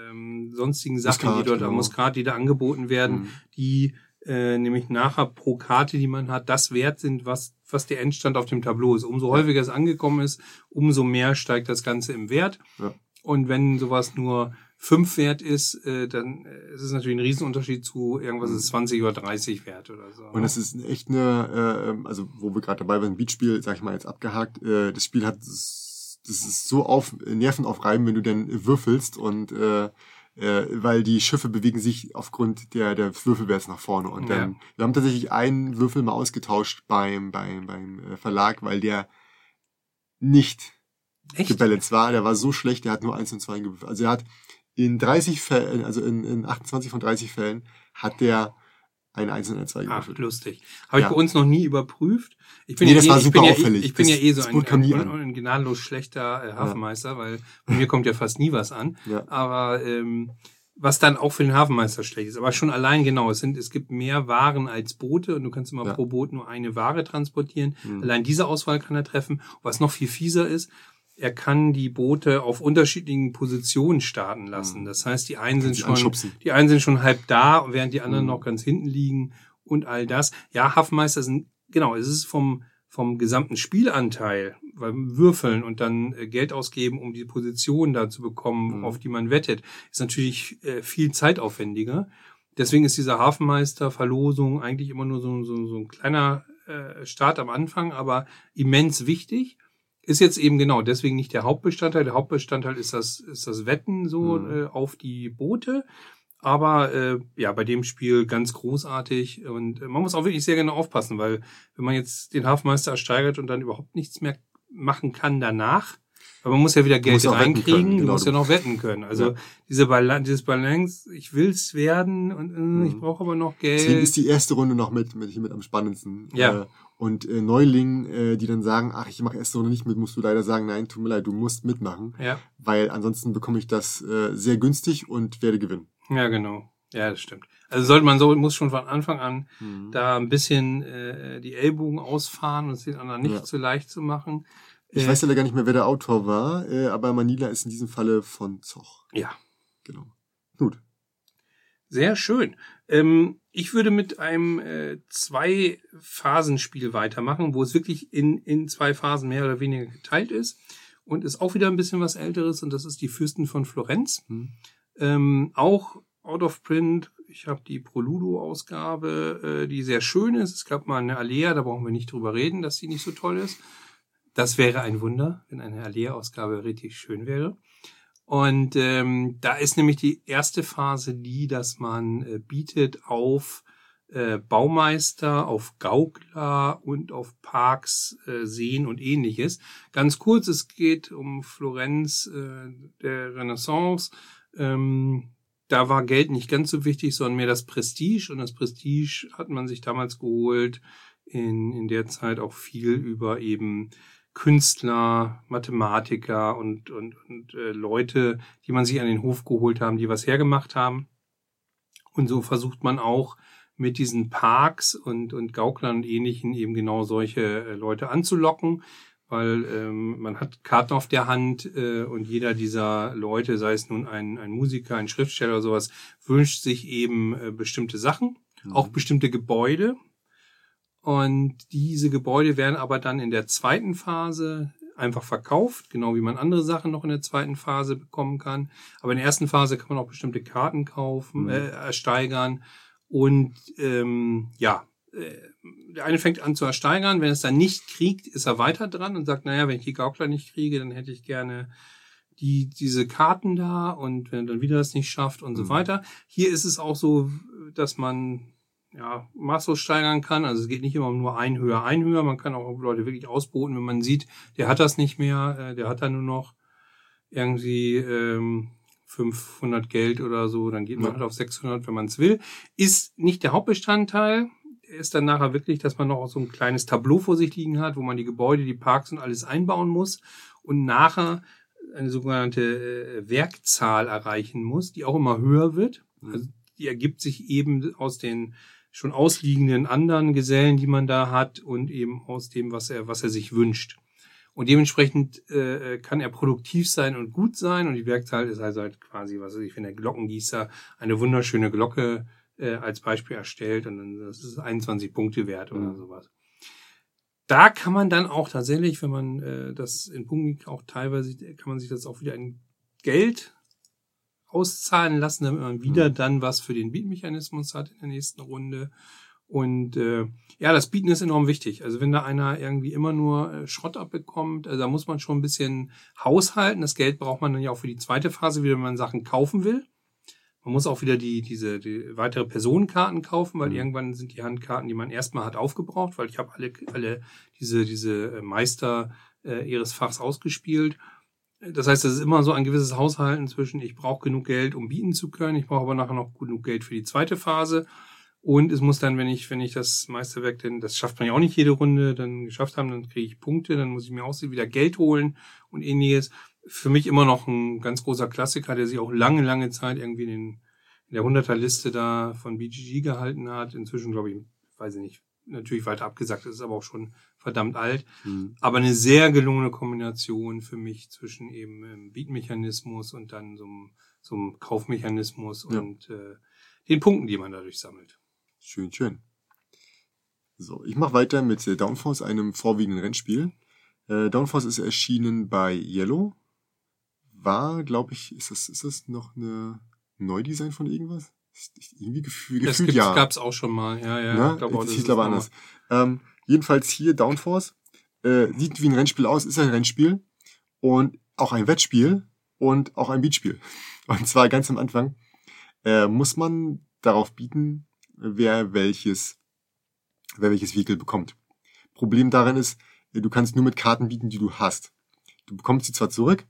ähm, sonstigen Sachen, Muskat, die dort genau. am Muskat, die da angeboten werden, Mhm. die äh, nämlich nachher pro Karte, die man hat, das wert sind, was, was der Endstand auf dem Tableau ist. Umso häufiger es angekommen ist, umso mehr steigt das Ganze im Wert. Ja. Und wenn sowas nur fünf wert ist, äh, dann äh, ist es natürlich ein Riesenunterschied zu irgendwas ist 20 oder 30 wert oder so. Und es ist echt eine, äh, also wo wir gerade dabei waren, ein Beatspiel, sag ich mal jetzt abgehakt, äh, das Spiel hat, das ist so auf, Nerven aufreiben, wenn du dann würfelst und äh, äh, weil die Schiffe bewegen sich aufgrund der, der Würfelwerte nach vorne. Und dann, Ja. wir haben tatsächlich einen Würfel mal ausgetauscht beim, beim, beim äh, Verlag, weil der nicht Echt? gebalanced war. Der war so schlecht, der hat nur eins und zwei gewürfelt. Also er hat in 30 Fällen, also in, in 28 von 30 Fällen, hat der ein Eins und ein Zwei Ach, lustig. Habe ich Ja. bei uns noch nie überprüft. Ich bin Nee, ja das eh, war ich super ja, auffällig. Ich, ich bin Das- ja eh so ein, ein, ein gnadenlos schlechter äh, Hafenmeister, weil bei mir kommt ja fast nie was an. Ja. Aber ähm, was dann auch für den Hafenmeister schlecht ist. Aber schon allein genau, es sind, es gibt mehr Waren als Boote und du kannst immer Ja. pro Boot nur eine Ware transportieren. Mhm. Allein diese Auswahl kann er treffen. Was noch viel fieser ist, er kann die Boote auf unterschiedlichen Positionen starten lassen. Mhm. Das heißt, die einen Kann sind schon, anschubsen. die einen sind schon halb da, während die anderen Mhm. noch ganz hinten liegen und all das. Ja, Hafenmeister sind, genau, es ist vom, vom gesamten Spielanteil, beim Würfeln und dann äh, Geld ausgeben, um die Position da zu bekommen, Mhm. auf die man wettet, ist natürlich äh, viel zeitaufwendiger. Deswegen ist diese Hafenmeister-Verlosung eigentlich immer nur so, so, so ein kleiner äh, Start am Anfang, aber immens wichtig. Ist jetzt eben genau deswegen nicht der Hauptbestandteil. Der Hauptbestandteil ist das, ist das Wetten so Mhm. äh, auf die Boote. Aber äh, ja, bei dem Spiel ganz großartig und äh, man muss auch wirklich sehr genau aufpassen, weil wenn man jetzt den Hafenmeister ersteigert und dann überhaupt nichts mehr machen kann danach, weil man muss ja wieder Geld reinkriegen, du genau. musst ja noch wetten können. Also Ja. diese Balance, dieses Balance, ich will's werden und äh, ich Mhm. brauche aber noch Deswegen Geld. ist die erste Runde noch mit, mit, mit am spannendsten. Ja. Äh, und äh, Neulingen, äh, die dann sagen, ach, ich mache erste Runde nicht mit, musst du leider sagen, nein, tut mir leid, du musst mitmachen, ja, weil ansonsten bekomme ich das äh, sehr günstig und werde gewinnen. ja, genau. Ja, das stimmt. Also sollte man so, muss schon von Anfang an Mhm. da ein bisschen äh, die Ellbogen ausfahren und es den anderen nicht Ja. zu leicht zu machen. Ich Äh, weiß leider gar nicht mehr, wer der Autor war, äh, aber Manila ist in diesem Falle von Zoch. Ja, Genau. Gut. sehr schön. Ähm, ich würde mit einem äh, Zwei-Phasen-Spiel weitermachen, wo es wirklich in, in zwei Phasen mehr oder weniger geteilt ist. Und ist auch wieder ein bisschen was Älteres und das ist die Fürsten von Florenz. Hm. Ähm, auch out of print. Ich habe die Proludo-Ausgabe, äh, die sehr schön ist. Es gab mal eine Alea, da brauchen wir nicht drüber reden, dass die nicht so toll ist. Das wäre ein Wunder, wenn eine Alea-Ausgabe richtig schön wäre. Und ähm, da ist nämlich die erste Phase die, dass man äh, bietet auf äh, Baumeister, auf Gaukler und auf Parks, äh, Seen und ähnliches. Ganz kurz, es geht um Florenz äh, der Renaissance. Ähm, da war Geld nicht ganz so wichtig, sondern mehr das Prestige. Und das Prestige hat man sich damals geholt, in, in der Zeit auch viel über eben Künstler, Mathematiker und, und, und äh, Leute, die man sich an den Hof geholt haben, die was hergemacht haben. Und so versucht man auch mit diesen Parks und, und Gauklern und ähnlichen eben genau solche äh, Leute anzulocken, weil ähm, man hat Karten auf der Hand äh, und jeder dieser Leute, sei es nun ein, ein Musiker, ein Schriftsteller oder sowas, wünscht sich eben äh, bestimmte Sachen, Mhm. auch bestimmte Gebäude. Und diese Gebäude werden aber dann in der zweiten Phase einfach verkauft, genau wie man andere Sachen noch in der zweiten Phase bekommen kann. Aber in der ersten Phase kann man auch bestimmte Karten kaufen, Mhm. äh, ersteigern. Und ähm, ja, äh, der eine fängt an zu ersteigern. Wenn es dann nicht kriegt, ist er weiter dran und sagt, naja, wenn ich die Gaukler nicht kriege, dann hätte ich gerne die, diese Karten da und wenn er dann wieder das nicht schafft und so Mhm. weiter. Hier ist es auch so, dass man ja, maßlos steigern kann. Also es geht nicht immer um nur ein höher, ein höher. Man kann auch Leute wirklich ausboten, wenn man sieht, der hat das nicht mehr, äh, der hat da nur noch irgendwie ähm, 500 Geld oder so, dann geht man Ja. halt auf 600, wenn man es will. Ist nicht der Hauptbestandteil. Ist dann nachher wirklich, dass man noch so ein kleines Tableau vor sich liegen hat, wo man die Gebäude, die Parks und alles einbauen muss und nachher eine sogenannte äh, Werkzahl erreichen muss, die auch immer höher wird. Mhm. Also die ergibt sich eben aus den schon ausliegenden anderen Gesellen, die man da hat und eben aus dem, was er, was er sich wünscht. Und dementsprechend äh, kann er produktiv sein und gut sein. Und die Werkzahl ist also halt quasi, was weiß ich, wenn der Glockengießer eine wunderschöne Glocke äh, als Beispiel erstellt und dann das ist 21 Punkte wert oder Mhm. sowas. Da kann man dann auch tatsächlich, wenn man äh, das in Punkten auch teilweise, sieht, kann man sich das auch wieder in Geld auszahlen lassen, damit man wieder Mhm. dann was für den Beat-Mechanismus hat in der nächsten Runde. Und äh, ja, das Bieten ist enorm wichtig. Also wenn da einer irgendwie immer nur äh, Schrott abbekommt, also da muss man schon ein bisschen haushalten. Das Geld braucht man dann ja auch für die zweite Phase, wieder wenn man Sachen kaufen will. Man muss auch wieder die, diese die weitere Personenkarten kaufen, weil Mhm. irgendwann sind die Handkarten, die man erstmal hat, aufgebraucht, weil ich habe alle, alle diese, diese äh, Meister äh, ihres Fachs ausgespielt. Das heißt, es ist immer so ein gewisses Haushalten zwischen, ich brauche genug Geld, um bieten zu können, ich brauche aber nachher noch genug Geld für die zweite Phase. Und es muss dann, wenn ich, wenn ich das Meisterwerk, denn das schafft man ja auch nicht jede Runde, dann geschafft haben, dann kriege ich Punkte, dann muss ich mir auch wieder Geld holen und ähnliches. Für mich immer noch ein ganz großer Klassiker, der sich auch lange, lange Zeit irgendwie in, in der 100er-Liste da von BGG gehalten hat. Inzwischen, glaube ich, weiß ich nicht, natürlich weiter abgesagt, das ist aber auch schon verdammt alt. Mhm. Aber eine sehr gelungene Kombination für mich zwischen eben ähm, Beat-Mechanismus und dann so einem, so einem Kaufmechanismus Ja. und äh, den Punkten, die man dadurch sammelt. Schön, schön. So, ich mache weiter mit Downforce, einem vorwiegenden Rennspiel. Äh, Downforce ist erschienen bei Yellow. War, glaube ich, ist das, ist das noch eine Neudesign von irgendwas? Irgendwie gefühl, Das gefühlt ja. gab's auch schon mal, ja, ja. ne? ich glaube auch, das aber nochmal- anders. Ähm, jedenfalls hier Downforce. Äh, sieht wie ein Rennspiel aus, ist ein Rennspiel und auch ein Wettspiel und auch ein Beatspiel. Und zwar ganz am Anfang äh, muss man darauf bieten, wer welches, wer welches Vehikel bekommt. Problem daran ist, äh, du kannst nur mit Karten bieten, die du hast. Du bekommst sie zwar zurück,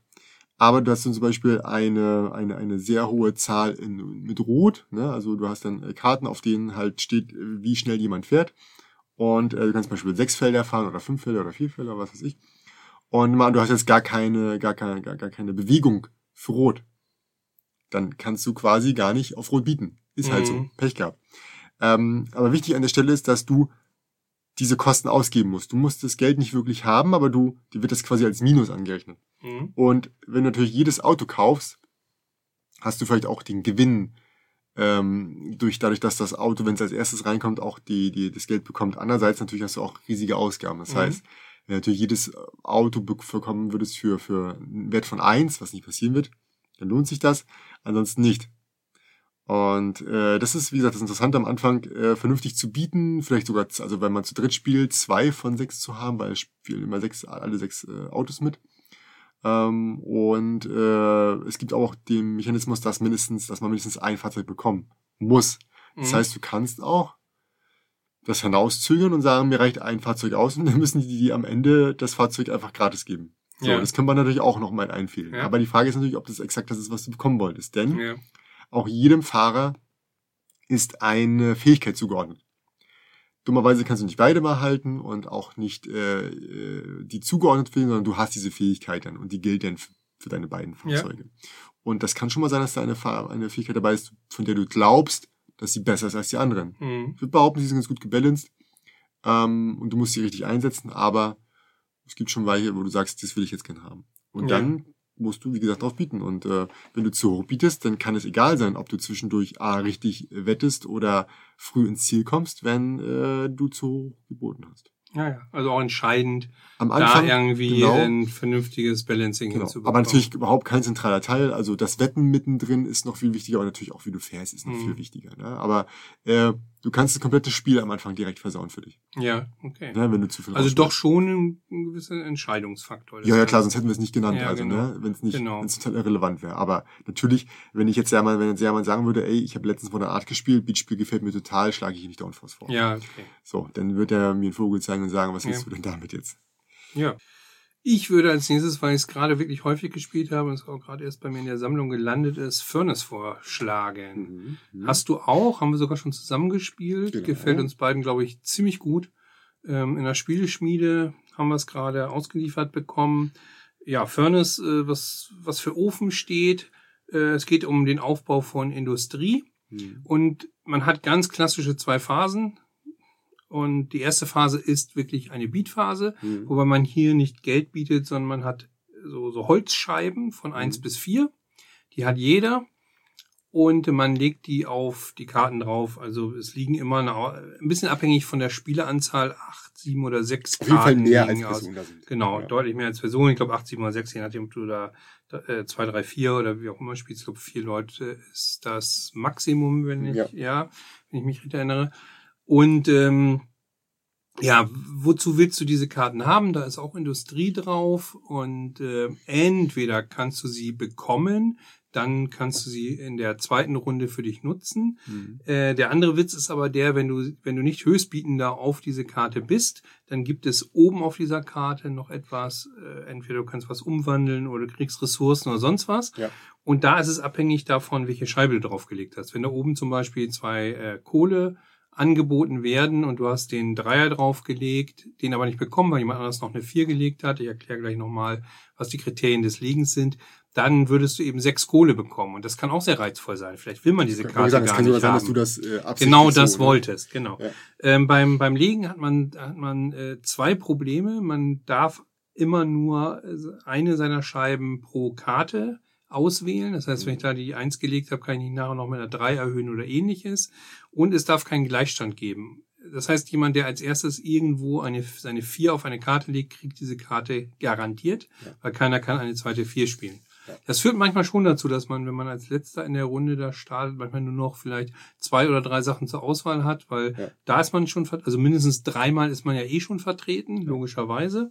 aber du hast dann zum Beispiel eine, eine, eine sehr hohe Zahl in, mit Rot. Ne? Also du hast dann äh, Karten, auf denen halt steht, äh, wie schnell jemand fährt. Und äh, du kannst zum Beispiel sechs Felder fahren oder fünf Felder oder vier Felder, was weiß ich. Und mal, du hast jetzt gar keine, gar keine, gar, gar keine Bewegung für Rot. Dann kannst du quasi gar nicht auf Rot bieten. Ist halt so. Mhm. Pech gehabt. Ähm, aber wichtig an der Stelle ist, dass du diese Kosten ausgeben musst. Du musst das Geld nicht wirklich haben, aber du, dir wird das quasi als Minus angerechnet. Mhm. Und wenn du natürlich jedes Auto kaufst, hast du vielleicht auch den Gewinn ähm, durch dadurch, dass das Auto, wenn es als erstes reinkommt, auch die, die das Geld bekommt. Andererseits natürlich hast du auch riesige Ausgaben. Das Mhm. heißt, wenn du natürlich jedes Auto be- bekommen würdest für für einen Wert von eins, was nicht passieren wird, dann lohnt sich das. Ansonsten nicht. Und äh, das ist, wie gesagt, das Interessante am Anfang, äh, vernünftig zu bieten, vielleicht sogar, also wenn man zu dritt spielt, zwei von sechs zu haben, weil es spielen immer sechs, alle sechs äh, Autos mit. Ähm, und äh, es gibt auch den Mechanismus, dass mindestens, dass man mindestens ein Fahrzeug bekommen muss. Das Mhm. heißt, du kannst auch das hinauszögern und sagen, mir reicht ein Fahrzeug aus und dann müssen die dir am Ende das Fahrzeug einfach gratis geben. So, Ja. das kann man natürlich auch noch mal einfehlen. Ja. Aber die Frage ist natürlich, ob das exakt das ist, was du bekommen wolltest. Denn ja. auch jedem Fahrer ist eine Fähigkeit zugeordnet. Dummerweise kannst du nicht beide mal halten und auch nicht äh, äh, die zugeordnet wählen, sondern du hast diese Fähigkeit dann und die gilt dann für deine beiden Ja. Fahrzeuge. Und das kann schon mal sein, dass da eine, eine Fähigkeit dabei ist, von der du glaubst, dass sie besser ist als die anderen. Mhm. Ich würde behaupten, sie sind ganz gut gebalanced ähm, und du musst sie richtig einsetzen, aber es gibt schon welche, wo du sagst, das will ich jetzt gerne haben. Und Ja. dann musst du, wie gesagt, drauf bieten. Und äh, wenn du zu hoch bietest, dann kann es egal sein, ob du zwischendurch A richtig wettest oder früh ins Ziel kommst, wenn äh, du zu hoch geboten hast. Ja, ja. Also auch entscheidend, Am Anfang da irgendwie genau. ein vernünftiges Balancing Genau. hinzubekommen. Aber natürlich überhaupt kein zentraler Teil. Also das Wetten mittendrin ist noch viel wichtiger und natürlich auch wie du fährst ist noch Mhm. viel wichtiger. Ne? Aber äh, du kannst das komplette Spiel am Anfang direkt versauen für dich, Ja, okay. ne? wenn du zu viel Also doch schon ein, ein gewisser Entscheidungsfaktor. Ja, ja, klar, sonst hätten wir es nicht genannt, Ja, also, genau. ne, wenn es nicht, Genau. wenn es total irrelevant wäre. Aber natürlich, wenn ich jetzt ja mal, wenn jetzt jemand sagen würde, ey, ich habe letztens von der Art gespielt, Beatspiel gefällt mir total, schlage ich ihn nicht Downforce vor. Ja, okay. So, dann wird er mir einen Vogel zeigen und sagen, was willst Ja. du denn damit jetzt? Ja. Ich würde als nächstes, weil ich es gerade wirklich häufig gespielt habe und es auch gerade erst bei mir in der Sammlung gelandet ist, Furnace vorschlagen. Hast du auch, haben wir sogar schon zusammengespielt, Genau. gefällt uns beiden, glaube ich, ziemlich gut. Ähm, in der Spieleschmiede haben wir es gerade ausgeliefert bekommen. Ja, Furnace, äh, was, was für Ofen steht. Äh, es geht um den Aufbau von Industrie. Mhm. Und man hat ganz klassische zwei Phasen. Und die erste Phase ist wirklich eine Beatphase, Mhm. wobei man hier nicht Geld bietet, sondern man hat so, so Holzscheiben von eins Mhm. bis vier. Die hat jeder. und man legt die auf die Karten drauf. Also es liegen immer eine, ein bisschen abhängig von der Spieleranzahl, acht, sieben oder sechs Auf jeden Fall Karten mehr als. Personen da sind. Genau, Ja. deutlich mehr als Personen. Ich glaube acht, sieben oder sechs, je nachdem, ob du da äh, zwei, drei, vier oder wie auch immer spielst. Ich glaube, vier Leute ist das Maximum, wenn ich, Ja. ja, wenn ich mich richtig erinnere. Und ähm, ja, wozu willst du diese Karten haben? Da ist auch Industrie drauf und äh, entweder kannst du sie bekommen, dann kannst du sie in der zweiten Runde für dich nutzen. Mhm. Äh, der andere Witz ist aber der, wenn du, wenn du nicht Höchstbietender auf diese Karte bist, dann gibt es oben auf dieser Karte noch etwas, äh, entweder du kannst was umwandeln oder du kriegst Ressourcen oder sonst was. Ja. Und da ist es abhängig davon, welche Scheibe du draufgelegt hast. Wenn da oben zum Beispiel zwei äh, Kohle angeboten werden und du hast den Dreier draufgelegt, den aber nicht bekommen, weil jemand anderes noch eine Vier gelegt hat, ich erkläre gleich nochmal, was die Kriterien des Legens sind, dann würdest du eben sechs Kohle bekommen. Und das kann auch sehr reizvoll sein. Vielleicht will man diese Karte es gar nicht sein, haben. du das äh, Genau das so, ne? wolltest, genau. Ja. Ähm, beim, beim Legen hat man, hat man äh, zwei Probleme. Man darf immer nur äh, eine seiner Scheiben pro Karte auswählen. Das heißt, wenn ich da die eins gelegt habe, kann ich die nachher noch mit einer drei erhöhen oder ähnliches. Und es darf keinen Gleichstand geben. Das heißt, jemand, der als erstes irgendwo eine, seine vier auf eine Karte legt, kriegt diese Karte garantiert, Ja. weil keiner kann eine zweite vier spielen. Ja. Das führt manchmal schon dazu, dass man, wenn man als letzter in der Runde da startet, manchmal nur noch vielleicht zwei oder drei Sachen zur Auswahl hat, weil Ja. da ist man schon, also mindestens dreimal ist man ja eh schon vertreten, logischerweise.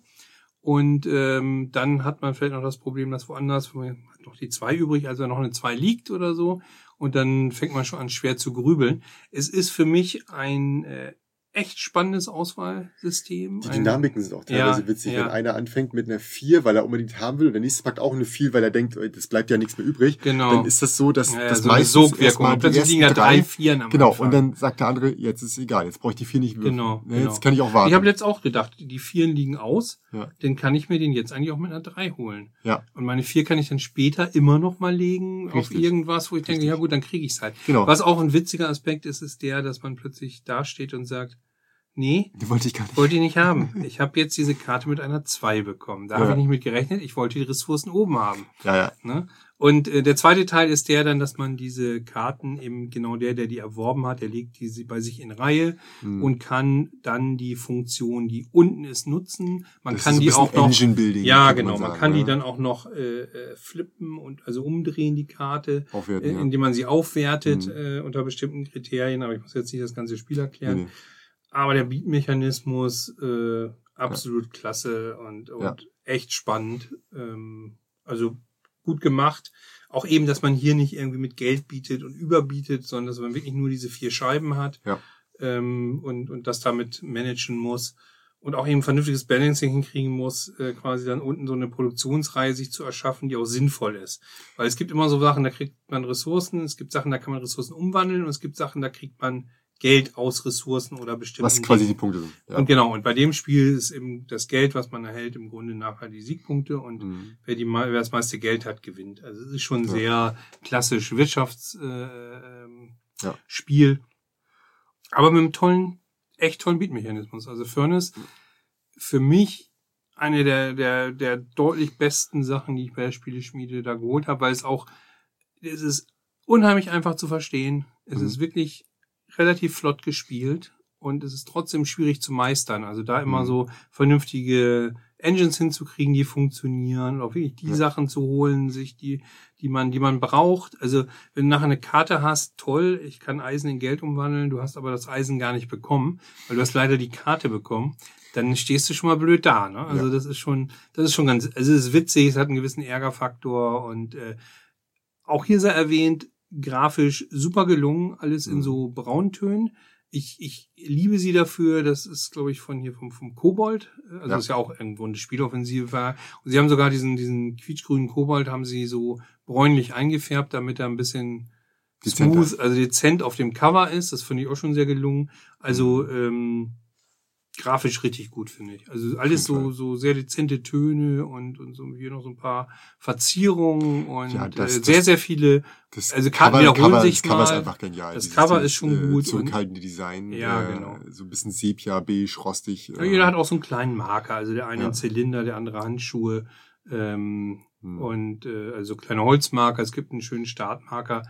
Und ähm, dann hat man vielleicht noch das Problem, dass woanders wo man noch die zwei übrig, also noch eine zwei liegt oder so. Und dann fängt man schon an, schwer zu grübeln. Es ist für mich ein äh, echt spannendes Auswahlsystem. Die Dynamiken sind auch teilweise Ja, witzig, ja. wenn einer anfängt mit einer 4, weil er unbedingt haben will, und der nächste packt auch eine 4, weil er denkt, das bleibt ja nichts mehr übrig. Genau. Dann ist das so, dass ja, das so meistens Sogwirkung. Und plötzlich liegen da drei Vieren am Genau, Anfang. und dann sagt der andere, jetzt ist egal, jetzt brauche ich die 4 nicht würfeln. Genau, genau. Jetzt kann ich auch warten. Ich habe letzt auch gedacht, die Vieren liegen aus, Ja. dann kann ich mir den jetzt eigentlich auch mit einer drei holen. ja, Und meine vier kann ich dann später immer noch mal legen auf Richtig. irgendwas, wo ich denke, Richtig. ja gut, dann kriege ich es halt. genau. Was auch ein witziger Aspekt ist, ist der, dass man plötzlich dasteht und sagt, nee, Die wollte ich gar nicht. wollte ich nicht haben. Ich habe jetzt diese Karte mit einer zwei bekommen. Da habe Ja. ich nicht mit gerechnet. Ich wollte die Ressourcen oben haben. Ja, ja. Ne? Und äh, der zweite Teil ist der dann, dass man diese Karten eben genau der, der die erworben hat, der legt die bei sich in Reihe Hm. und kann dann die Funktion, die unten ist, nutzen. Man Das kann ist ein die auch noch Engine Building. ja, genau. Man, sagen, kann die ne? dann auch noch äh, äh, flippen und also umdrehen die Karte, aufwerten. äh, ja. indem man sie aufwertet Mhm. äh, unter bestimmten Kriterien. Aber ich muss jetzt nicht das ganze Spiel Nee, erklären. nee. Aber der Beat-Mechanismus äh, absolut klasse und, und Ja. echt spannend. Ähm, also gut gemacht. Auch eben, dass man hier nicht irgendwie mit Geld bietet und überbietet, sondern dass man wirklich nur diese vier Scheiben hat Ja. ähm, und, und das damit managen muss. Und auch eben vernünftiges Balancing hinkriegen muss, äh, quasi dann unten so eine Produktionsreihe sich zu erschaffen, die auch sinnvoll ist. Weil es gibt immer so Sachen, da kriegt man Ressourcen, es gibt Sachen, da kann man Ressourcen umwandeln und es gibt Sachen, da kriegt man Geld aus Ressourcen oder bestimmten Was quasi die Dingen. Punkte sind. Ja. Und genau, und bei dem Spiel ist eben das Geld, was man erhält, im Grunde nachher die Siegpunkte und Mhm. wer, die, wer das meiste Geld hat, gewinnt. Also es ist schon Ja. sehr klassisch Wirtschaftsspiel. Äh, ähm, Ja. Spiel. Aber mit einem tollen, echt tollen Beatmechanismus. Also Furnace, für mich eine der, der, der deutlich besten Sachen, die ich bei der Spieleschmiede da geholt habe, weil es auch, es ist unheimlich einfach zu verstehen. Es Mhm. ist wirklich relativ flott gespielt und es ist trotzdem schwierig zu meistern. Also da immer Mhm. so vernünftige Engines hinzukriegen, die funktionieren, auch wirklich die Ja. Sachen zu holen, sich die, die man, die man braucht. Also wenn du nachher eine Karte hast, toll, ich kann Eisen in Geld umwandeln, du hast aber das Eisen gar nicht bekommen, weil du hast leider die Karte bekommen, dann stehst du schon mal blöd da. Ne? Also Ja. das ist schon, das ist schon ganz, also es ist witzig, es hat einen gewissen Ärgerfaktor und äh, auch hier sei erwähnt, grafisch super gelungen, alles in Mhm. so Brauntönen. Ich, ich liebe sie dafür, das ist, glaube ich, von hier vom, vom Kobold, also Ja. ist ja auch irgendwo eine Spieloffensive war. Und sie haben sogar diesen, diesen quietschgrünen Kobold haben sie so bräunlich eingefärbt, damit er ein bisschen Dezenter. smooth, also dezent auf dem Cover ist. Das finde ich auch schon sehr gelungen. Also Mhm. ähm, grafisch richtig gut, finde ich. Also alles so, so sehr dezente Töne und, und so hier noch so ein paar Verzierungen und Ja, das- äh, sehr, das- sehr viele Das Also Karten wiederholen sich das Cover ist einfach genial. Das Cover ist schon gut Zurückhaltende Design. Ja, äh, genau. So ein bisschen Sepia, beige, rostig. Ja, jeder hat auch so einen kleinen Marker. Also der eine Ja. einen Zylinder, der andere Handschuhe ähm, Hm. und äh, also kleine Holzmarker. Es gibt einen schönen Startmarker.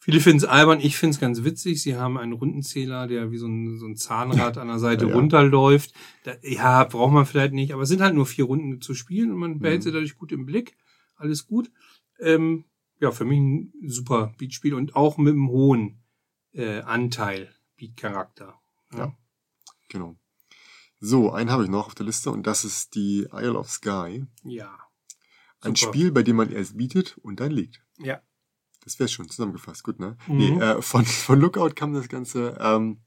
Viele finden es albern, ich finde es ganz witzig. Sie haben einen Rundenzähler, der wie so ein, so ein Zahnrad an der Seite Ja, ja. runterläuft. Da, ja, braucht man vielleicht nicht, aber es sind halt nur vier Runden zu spielen und man behält Mhm. sie dadurch gut im Blick. Alles gut. Ähm, ja, für mich ein super Beatspiel und auch mit einem hohen äh, Anteil Beat-Charakter. Ja. Genau. So, einen habe ich noch auf der Liste und das ist die Isle of Sky. ja. Ein Super. Spiel, bei dem man erst bietet und dann liegt. Ja. Das wäre schon zusammengefasst, gut, ne? Mhm. Nee, äh, von, von Lookout kam das Ganze. Ähm,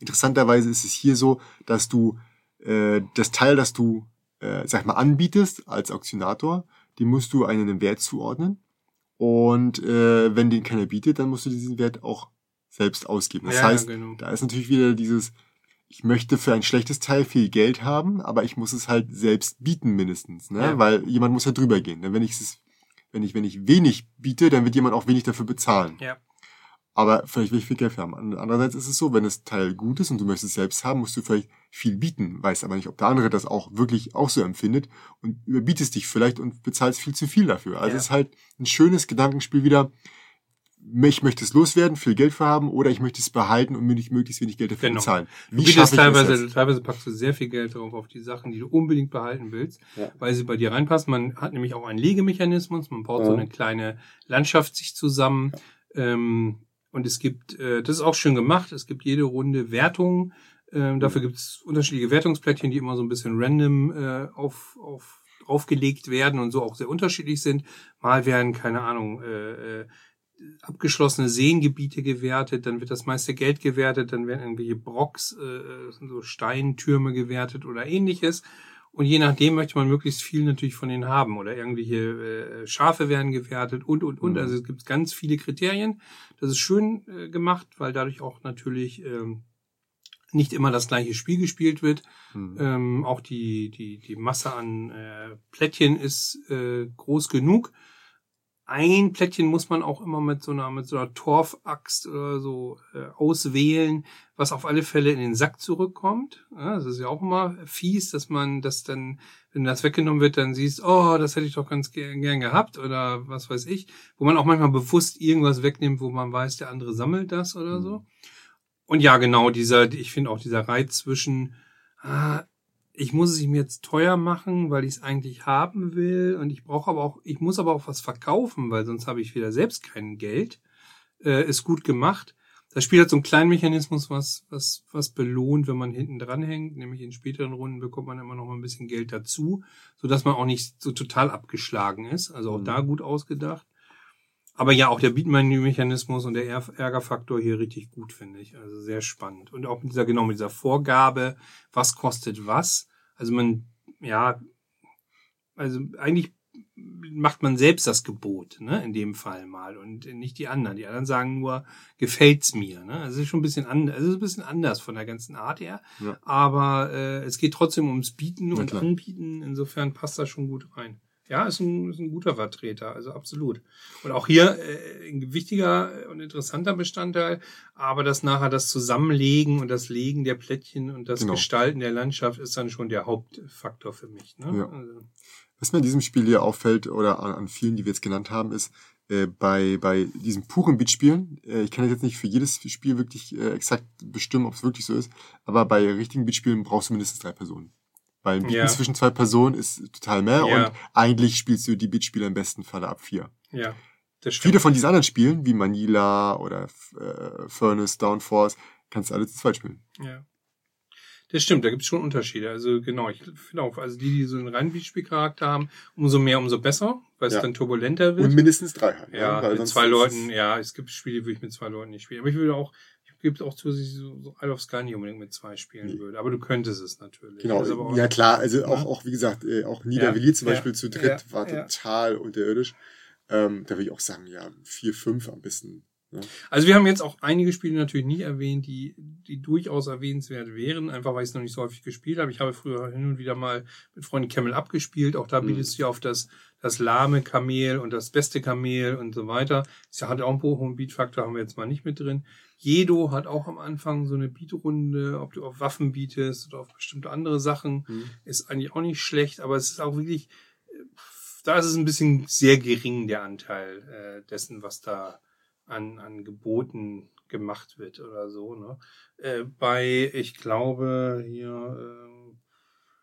interessanterweise ist es hier so, dass du äh, das Teil, das du, äh, sag mal, anbietest als Auktionator, die musst du einen Wert zuordnen. Und äh, wenn den keiner bietet, dann musst du diesen Wert auch selbst ausgeben. Das Ja, ja, heißt, genau. da ist natürlich wieder dieses, ich möchte für ein schlechtes Teil viel Geld haben, aber ich muss es halt selbst bieten mindestens, ne? Ja. Weil jemand muss ja drüber gehen. Ne? Wenn ich es, wenn ich, wenn ich wenig biete, dann wird jemand auch wenig dafür bezahlen. Ja. Aber vielleicht will ich viel Geld haben. And- Andererseits ist es so, wenn das Teil gut ist und du möchtest es selbst haben, musst du vielleicht viel bieten, weißt aber nicht, ob der andere das auch wirklich auch so empfindet und überbietest dich vielleicht und bezahlst viel zu viel dafür. Also Ja. es ist halt ein schönes Gedankenspiel wieder. Ich möchte es loswerden, viel Geld für haben, oder ich möchte es behalten und mir nicht möglichst wenig Geld dafür Genau. bezahlen. Du bietest teilweise, teilweise packst du sehr viel Geld drauf auf die Sachen, die du unbedingt behalten willst, Ja. weil sie bei dir reinpassen. Man hat nämlich auch einen Legemechanismus, man baut so Ja. eine kleine Landschaft sich zusammen. Ähm, und es gibt, äh, das ist auch schön gemacht, es gibt jede Runde Wertungen. Ähm, dafür gibt es unterschiedliche Wertungsplättchen, die immer so ein bisschen random äh, auf, auf, draufgelegt werden und so auch sehr unterschiedlich sind. Mal werden, keine Ahnung, äh, äh, abgeschlossene Seengebiete gewertet, dann wird das meiste Geld gewertet, dann werden irgendwelche Brocks, äh, sind so Steintürme gewertet oder ähnliches. Und je nachdem möchte man möglichst viel natürlich von denen haben. Oder irgendwelche äh, Schafe werden gewertet und, und, und. Mhm. Also es gibt ganz viele Kriterien. Das ist schön äh, gemacht, weil dadurch auch natürlich ähm, nicht immer das gleiche Spiel gespielt wird. Hm. Ähm, auch die, die, die Masse an äh, Plättchen ist äh, groß genug. Ein Plättchen muss man auch immer mit so einer, mit so einer Torfaxt oder so äh, auswählen, was auf alle Fälle in den Sack zurückkommt. Ja, das ist ja auch immer fies, dass man das dann, wenn das weggenommen wird, dann siehst, oh, das hätte ich doch ganz gern, gern gehabt oder was weiß ich. Wo man auch manchmal bewusst irgendwas wegnimmt, wo man weiß, der andere sammelt das oder so. Und ja, genau, dieser, ich finde auch dieser Reiz zwischen, ah, ich muss es ihm jetzt teuer machen, weil ich es eigentlich haben will und ich brauche aber auch, ich muss aber auch was verkaufen, weil sonst habe ich wieder selbst kein Geld. Äh, ist gut gemacht. Das Spiel hat so einen kleinen Mechanismus, was, was, was belohnt, wenn man hinten dran hängt. Nämlich in späteren Runden bekommt man immer noch mal ein bisschen Geld dazu, sodass man auch nicht so total abgeschlagen ist. Also auch Mhm. da gut ausgedacht. Aber ja, auch der Beatman-Mechanismus und der Ärger- Ärgerfaktor hier richtig gut, finde ich. Also sehr spannend. Und auch mit dieser, genau, mit dieser Vorgabe, was kostet was. Also man, ja, also eigentlich macht man selbst das Gebot, ne, in dem Fall mal und nicht die anderen. Die anderen sagen nur, gefällt's mir, ne. Also es ist schon ein bisschen anders, also es ist ein bisschen anders von der ganzen Art her. Ja. Aber äh, es geht trotzdem ums Bieten und klar. Anbieten. Insofern passt das schon gut rein. Ja, ist ein, ist ein guter Vertreter, also absolut. Und auch hier äh, ein wichtiger und interessanter Bestandteil, aber das nachher das Zusammenlegen und das Legen der Plättchen und das Genau. Gestalten der Landschaft ist dann schon der Hauptfaktor für mich. Ne? Ja. Also, Was mir in diesem Spiel hier auffällt oder an, an vielen, die wir jetzt genannt haben, ist äh, bei, bei diesen puren Beatspielen, äh, ich kann jetzt nicht für jedes Spiel wirklich äh, exakt bestimmen, ob es wirklich so ist, aber bei richtigen Beatspielen brauchst du mindestens drei Personen. Weil ein Ja. zwischen zwei Personen ist total mehr Ja. und eigentlich spielst du die Beatspiele im besten Falle ab vier. ja, das stimmt. Viele von diesen anderen Spielen, wie Manila oder äh, Furnace, Downforce, kannst du alle zu zweit spielen. Ja. Das stimmt, da gibt es schon Unterschiede. Also genau, ich finde auch, also die, die so einen reinen Beatspielcharakter haben, umso mehr, umso besser, weil es Ja. dann turbulenter wird. Und mindestens drei halt. Ja, weil mit zwei Leuten, ja, es gibt Spiele, die würde ich mit zwei Leuten nicht spielen. Aber ich würde auch, gebe auch zu, dass ich so, Isle of Sky nicht unbedingt mit zwei spielen Nee. würde. Aber du könntest es natürlich. Genau, auch- ja klar, also auch, Ja. auch wie gesagt, äh, auch Niederwilli zum Ja, Beispiel ja, zu dritt ja, war total unterirdisch. Ähm, da würde ich auch sagen, ja, vier, fünf am besten. Ne? Also wir haben jetzt auch einige Spiele natürlich nicht erwähnt, die, die durchaus erwähnenswert wären, einfach weil ich es noch nicht so häufig gespielt habe. Ich habe früher hin und wieder mal mit Freunden Camel abgespielt. Auch da Mhm. bietest du ja auf das, das lahme Kamel und das beste Kamel und so weiter. Das hat auch einen hohen Beatfaktor, haben wir jetzt mal nicht mit drin. Jedo hat auch am Anfang so eine Beatrunde, ob du auf Waffen bietest oder auf bestimmte andere Sachen. Mhm. Ist eigentlich auch nicht schlecht, aber es ist auch wirklich, äh, da ist es ein bisschen sehr gering, der Anteil äh, dessen, was da an, an Geboten gemacht wird oder so. Ne? Äh, bei, ich glaube, hier äh,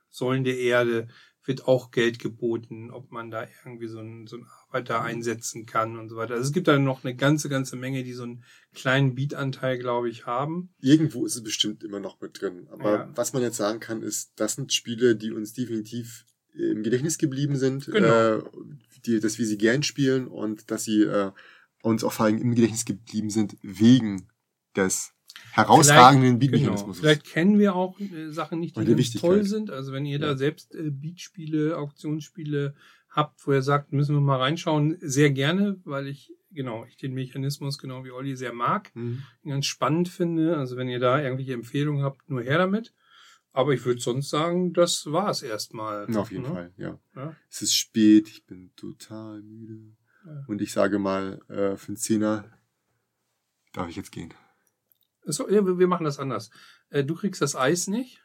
Säulen der Erde wird auch Geld geboten, ob man da irgendwie so einen, so einen Arbeiter einsetzen kann und so weiter. Also es gibt da noch eine ganze, ganze Menge, die so einen kleinen Beatanteil, glaube ich, haben. Irgendwo ist es bestimmt immer noch mit drin. Aber ja. was man jetzt sagen kann, ist, das sind Spiele, die uns definitiv im Gedächtnis geblieben sind, genau. äh, die, dass wir sie gern spielen und dass sie äh, uns auch vor allem im Gedächtnis geblieben sind wegen des herausragenden Beat-Mechanismus. Genau. Vielleicht kennen wir auch äh, Sachen nicht, die, die toll sind. Also wenn ihr ja. da selbst äh, Beat-Spiele, Auktionsspiele habt, wo ihr sagt, müssen wir mal reinschauen, sehr gerne, weil ich genau, ich den Mechanismus genau wie Olli sehr mag, mhm. ganz spannend finde. Also wenn ihr da irgendwelche Empfehlungen habt, nur her damit. Aber ich würde sonst sagen, das war es erstmal. Auf jeden ne? Fall, ja. ja. Es ist spät, ich bin total müde. Ja. Und ich sage mal, äh, für einen Zehner darf ich jetzt gehen. So, wir machen das anders. Äh, du kriegst das Eis nicht.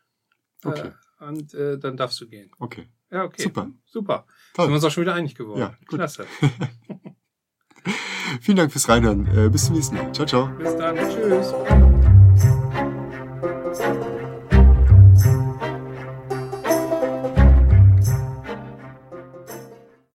Äh, okay. Und äh, dann darfst du gehen. Okay. Ja, okay. Super. Super. Toll. Sind wir uns auch schon wieder einig geworden. Ja, gut. Klasse. Vielen Dank fürs Reinhören. Bis zum nächsten Mal. Ciao, ciao. Bis dann. Tschüss.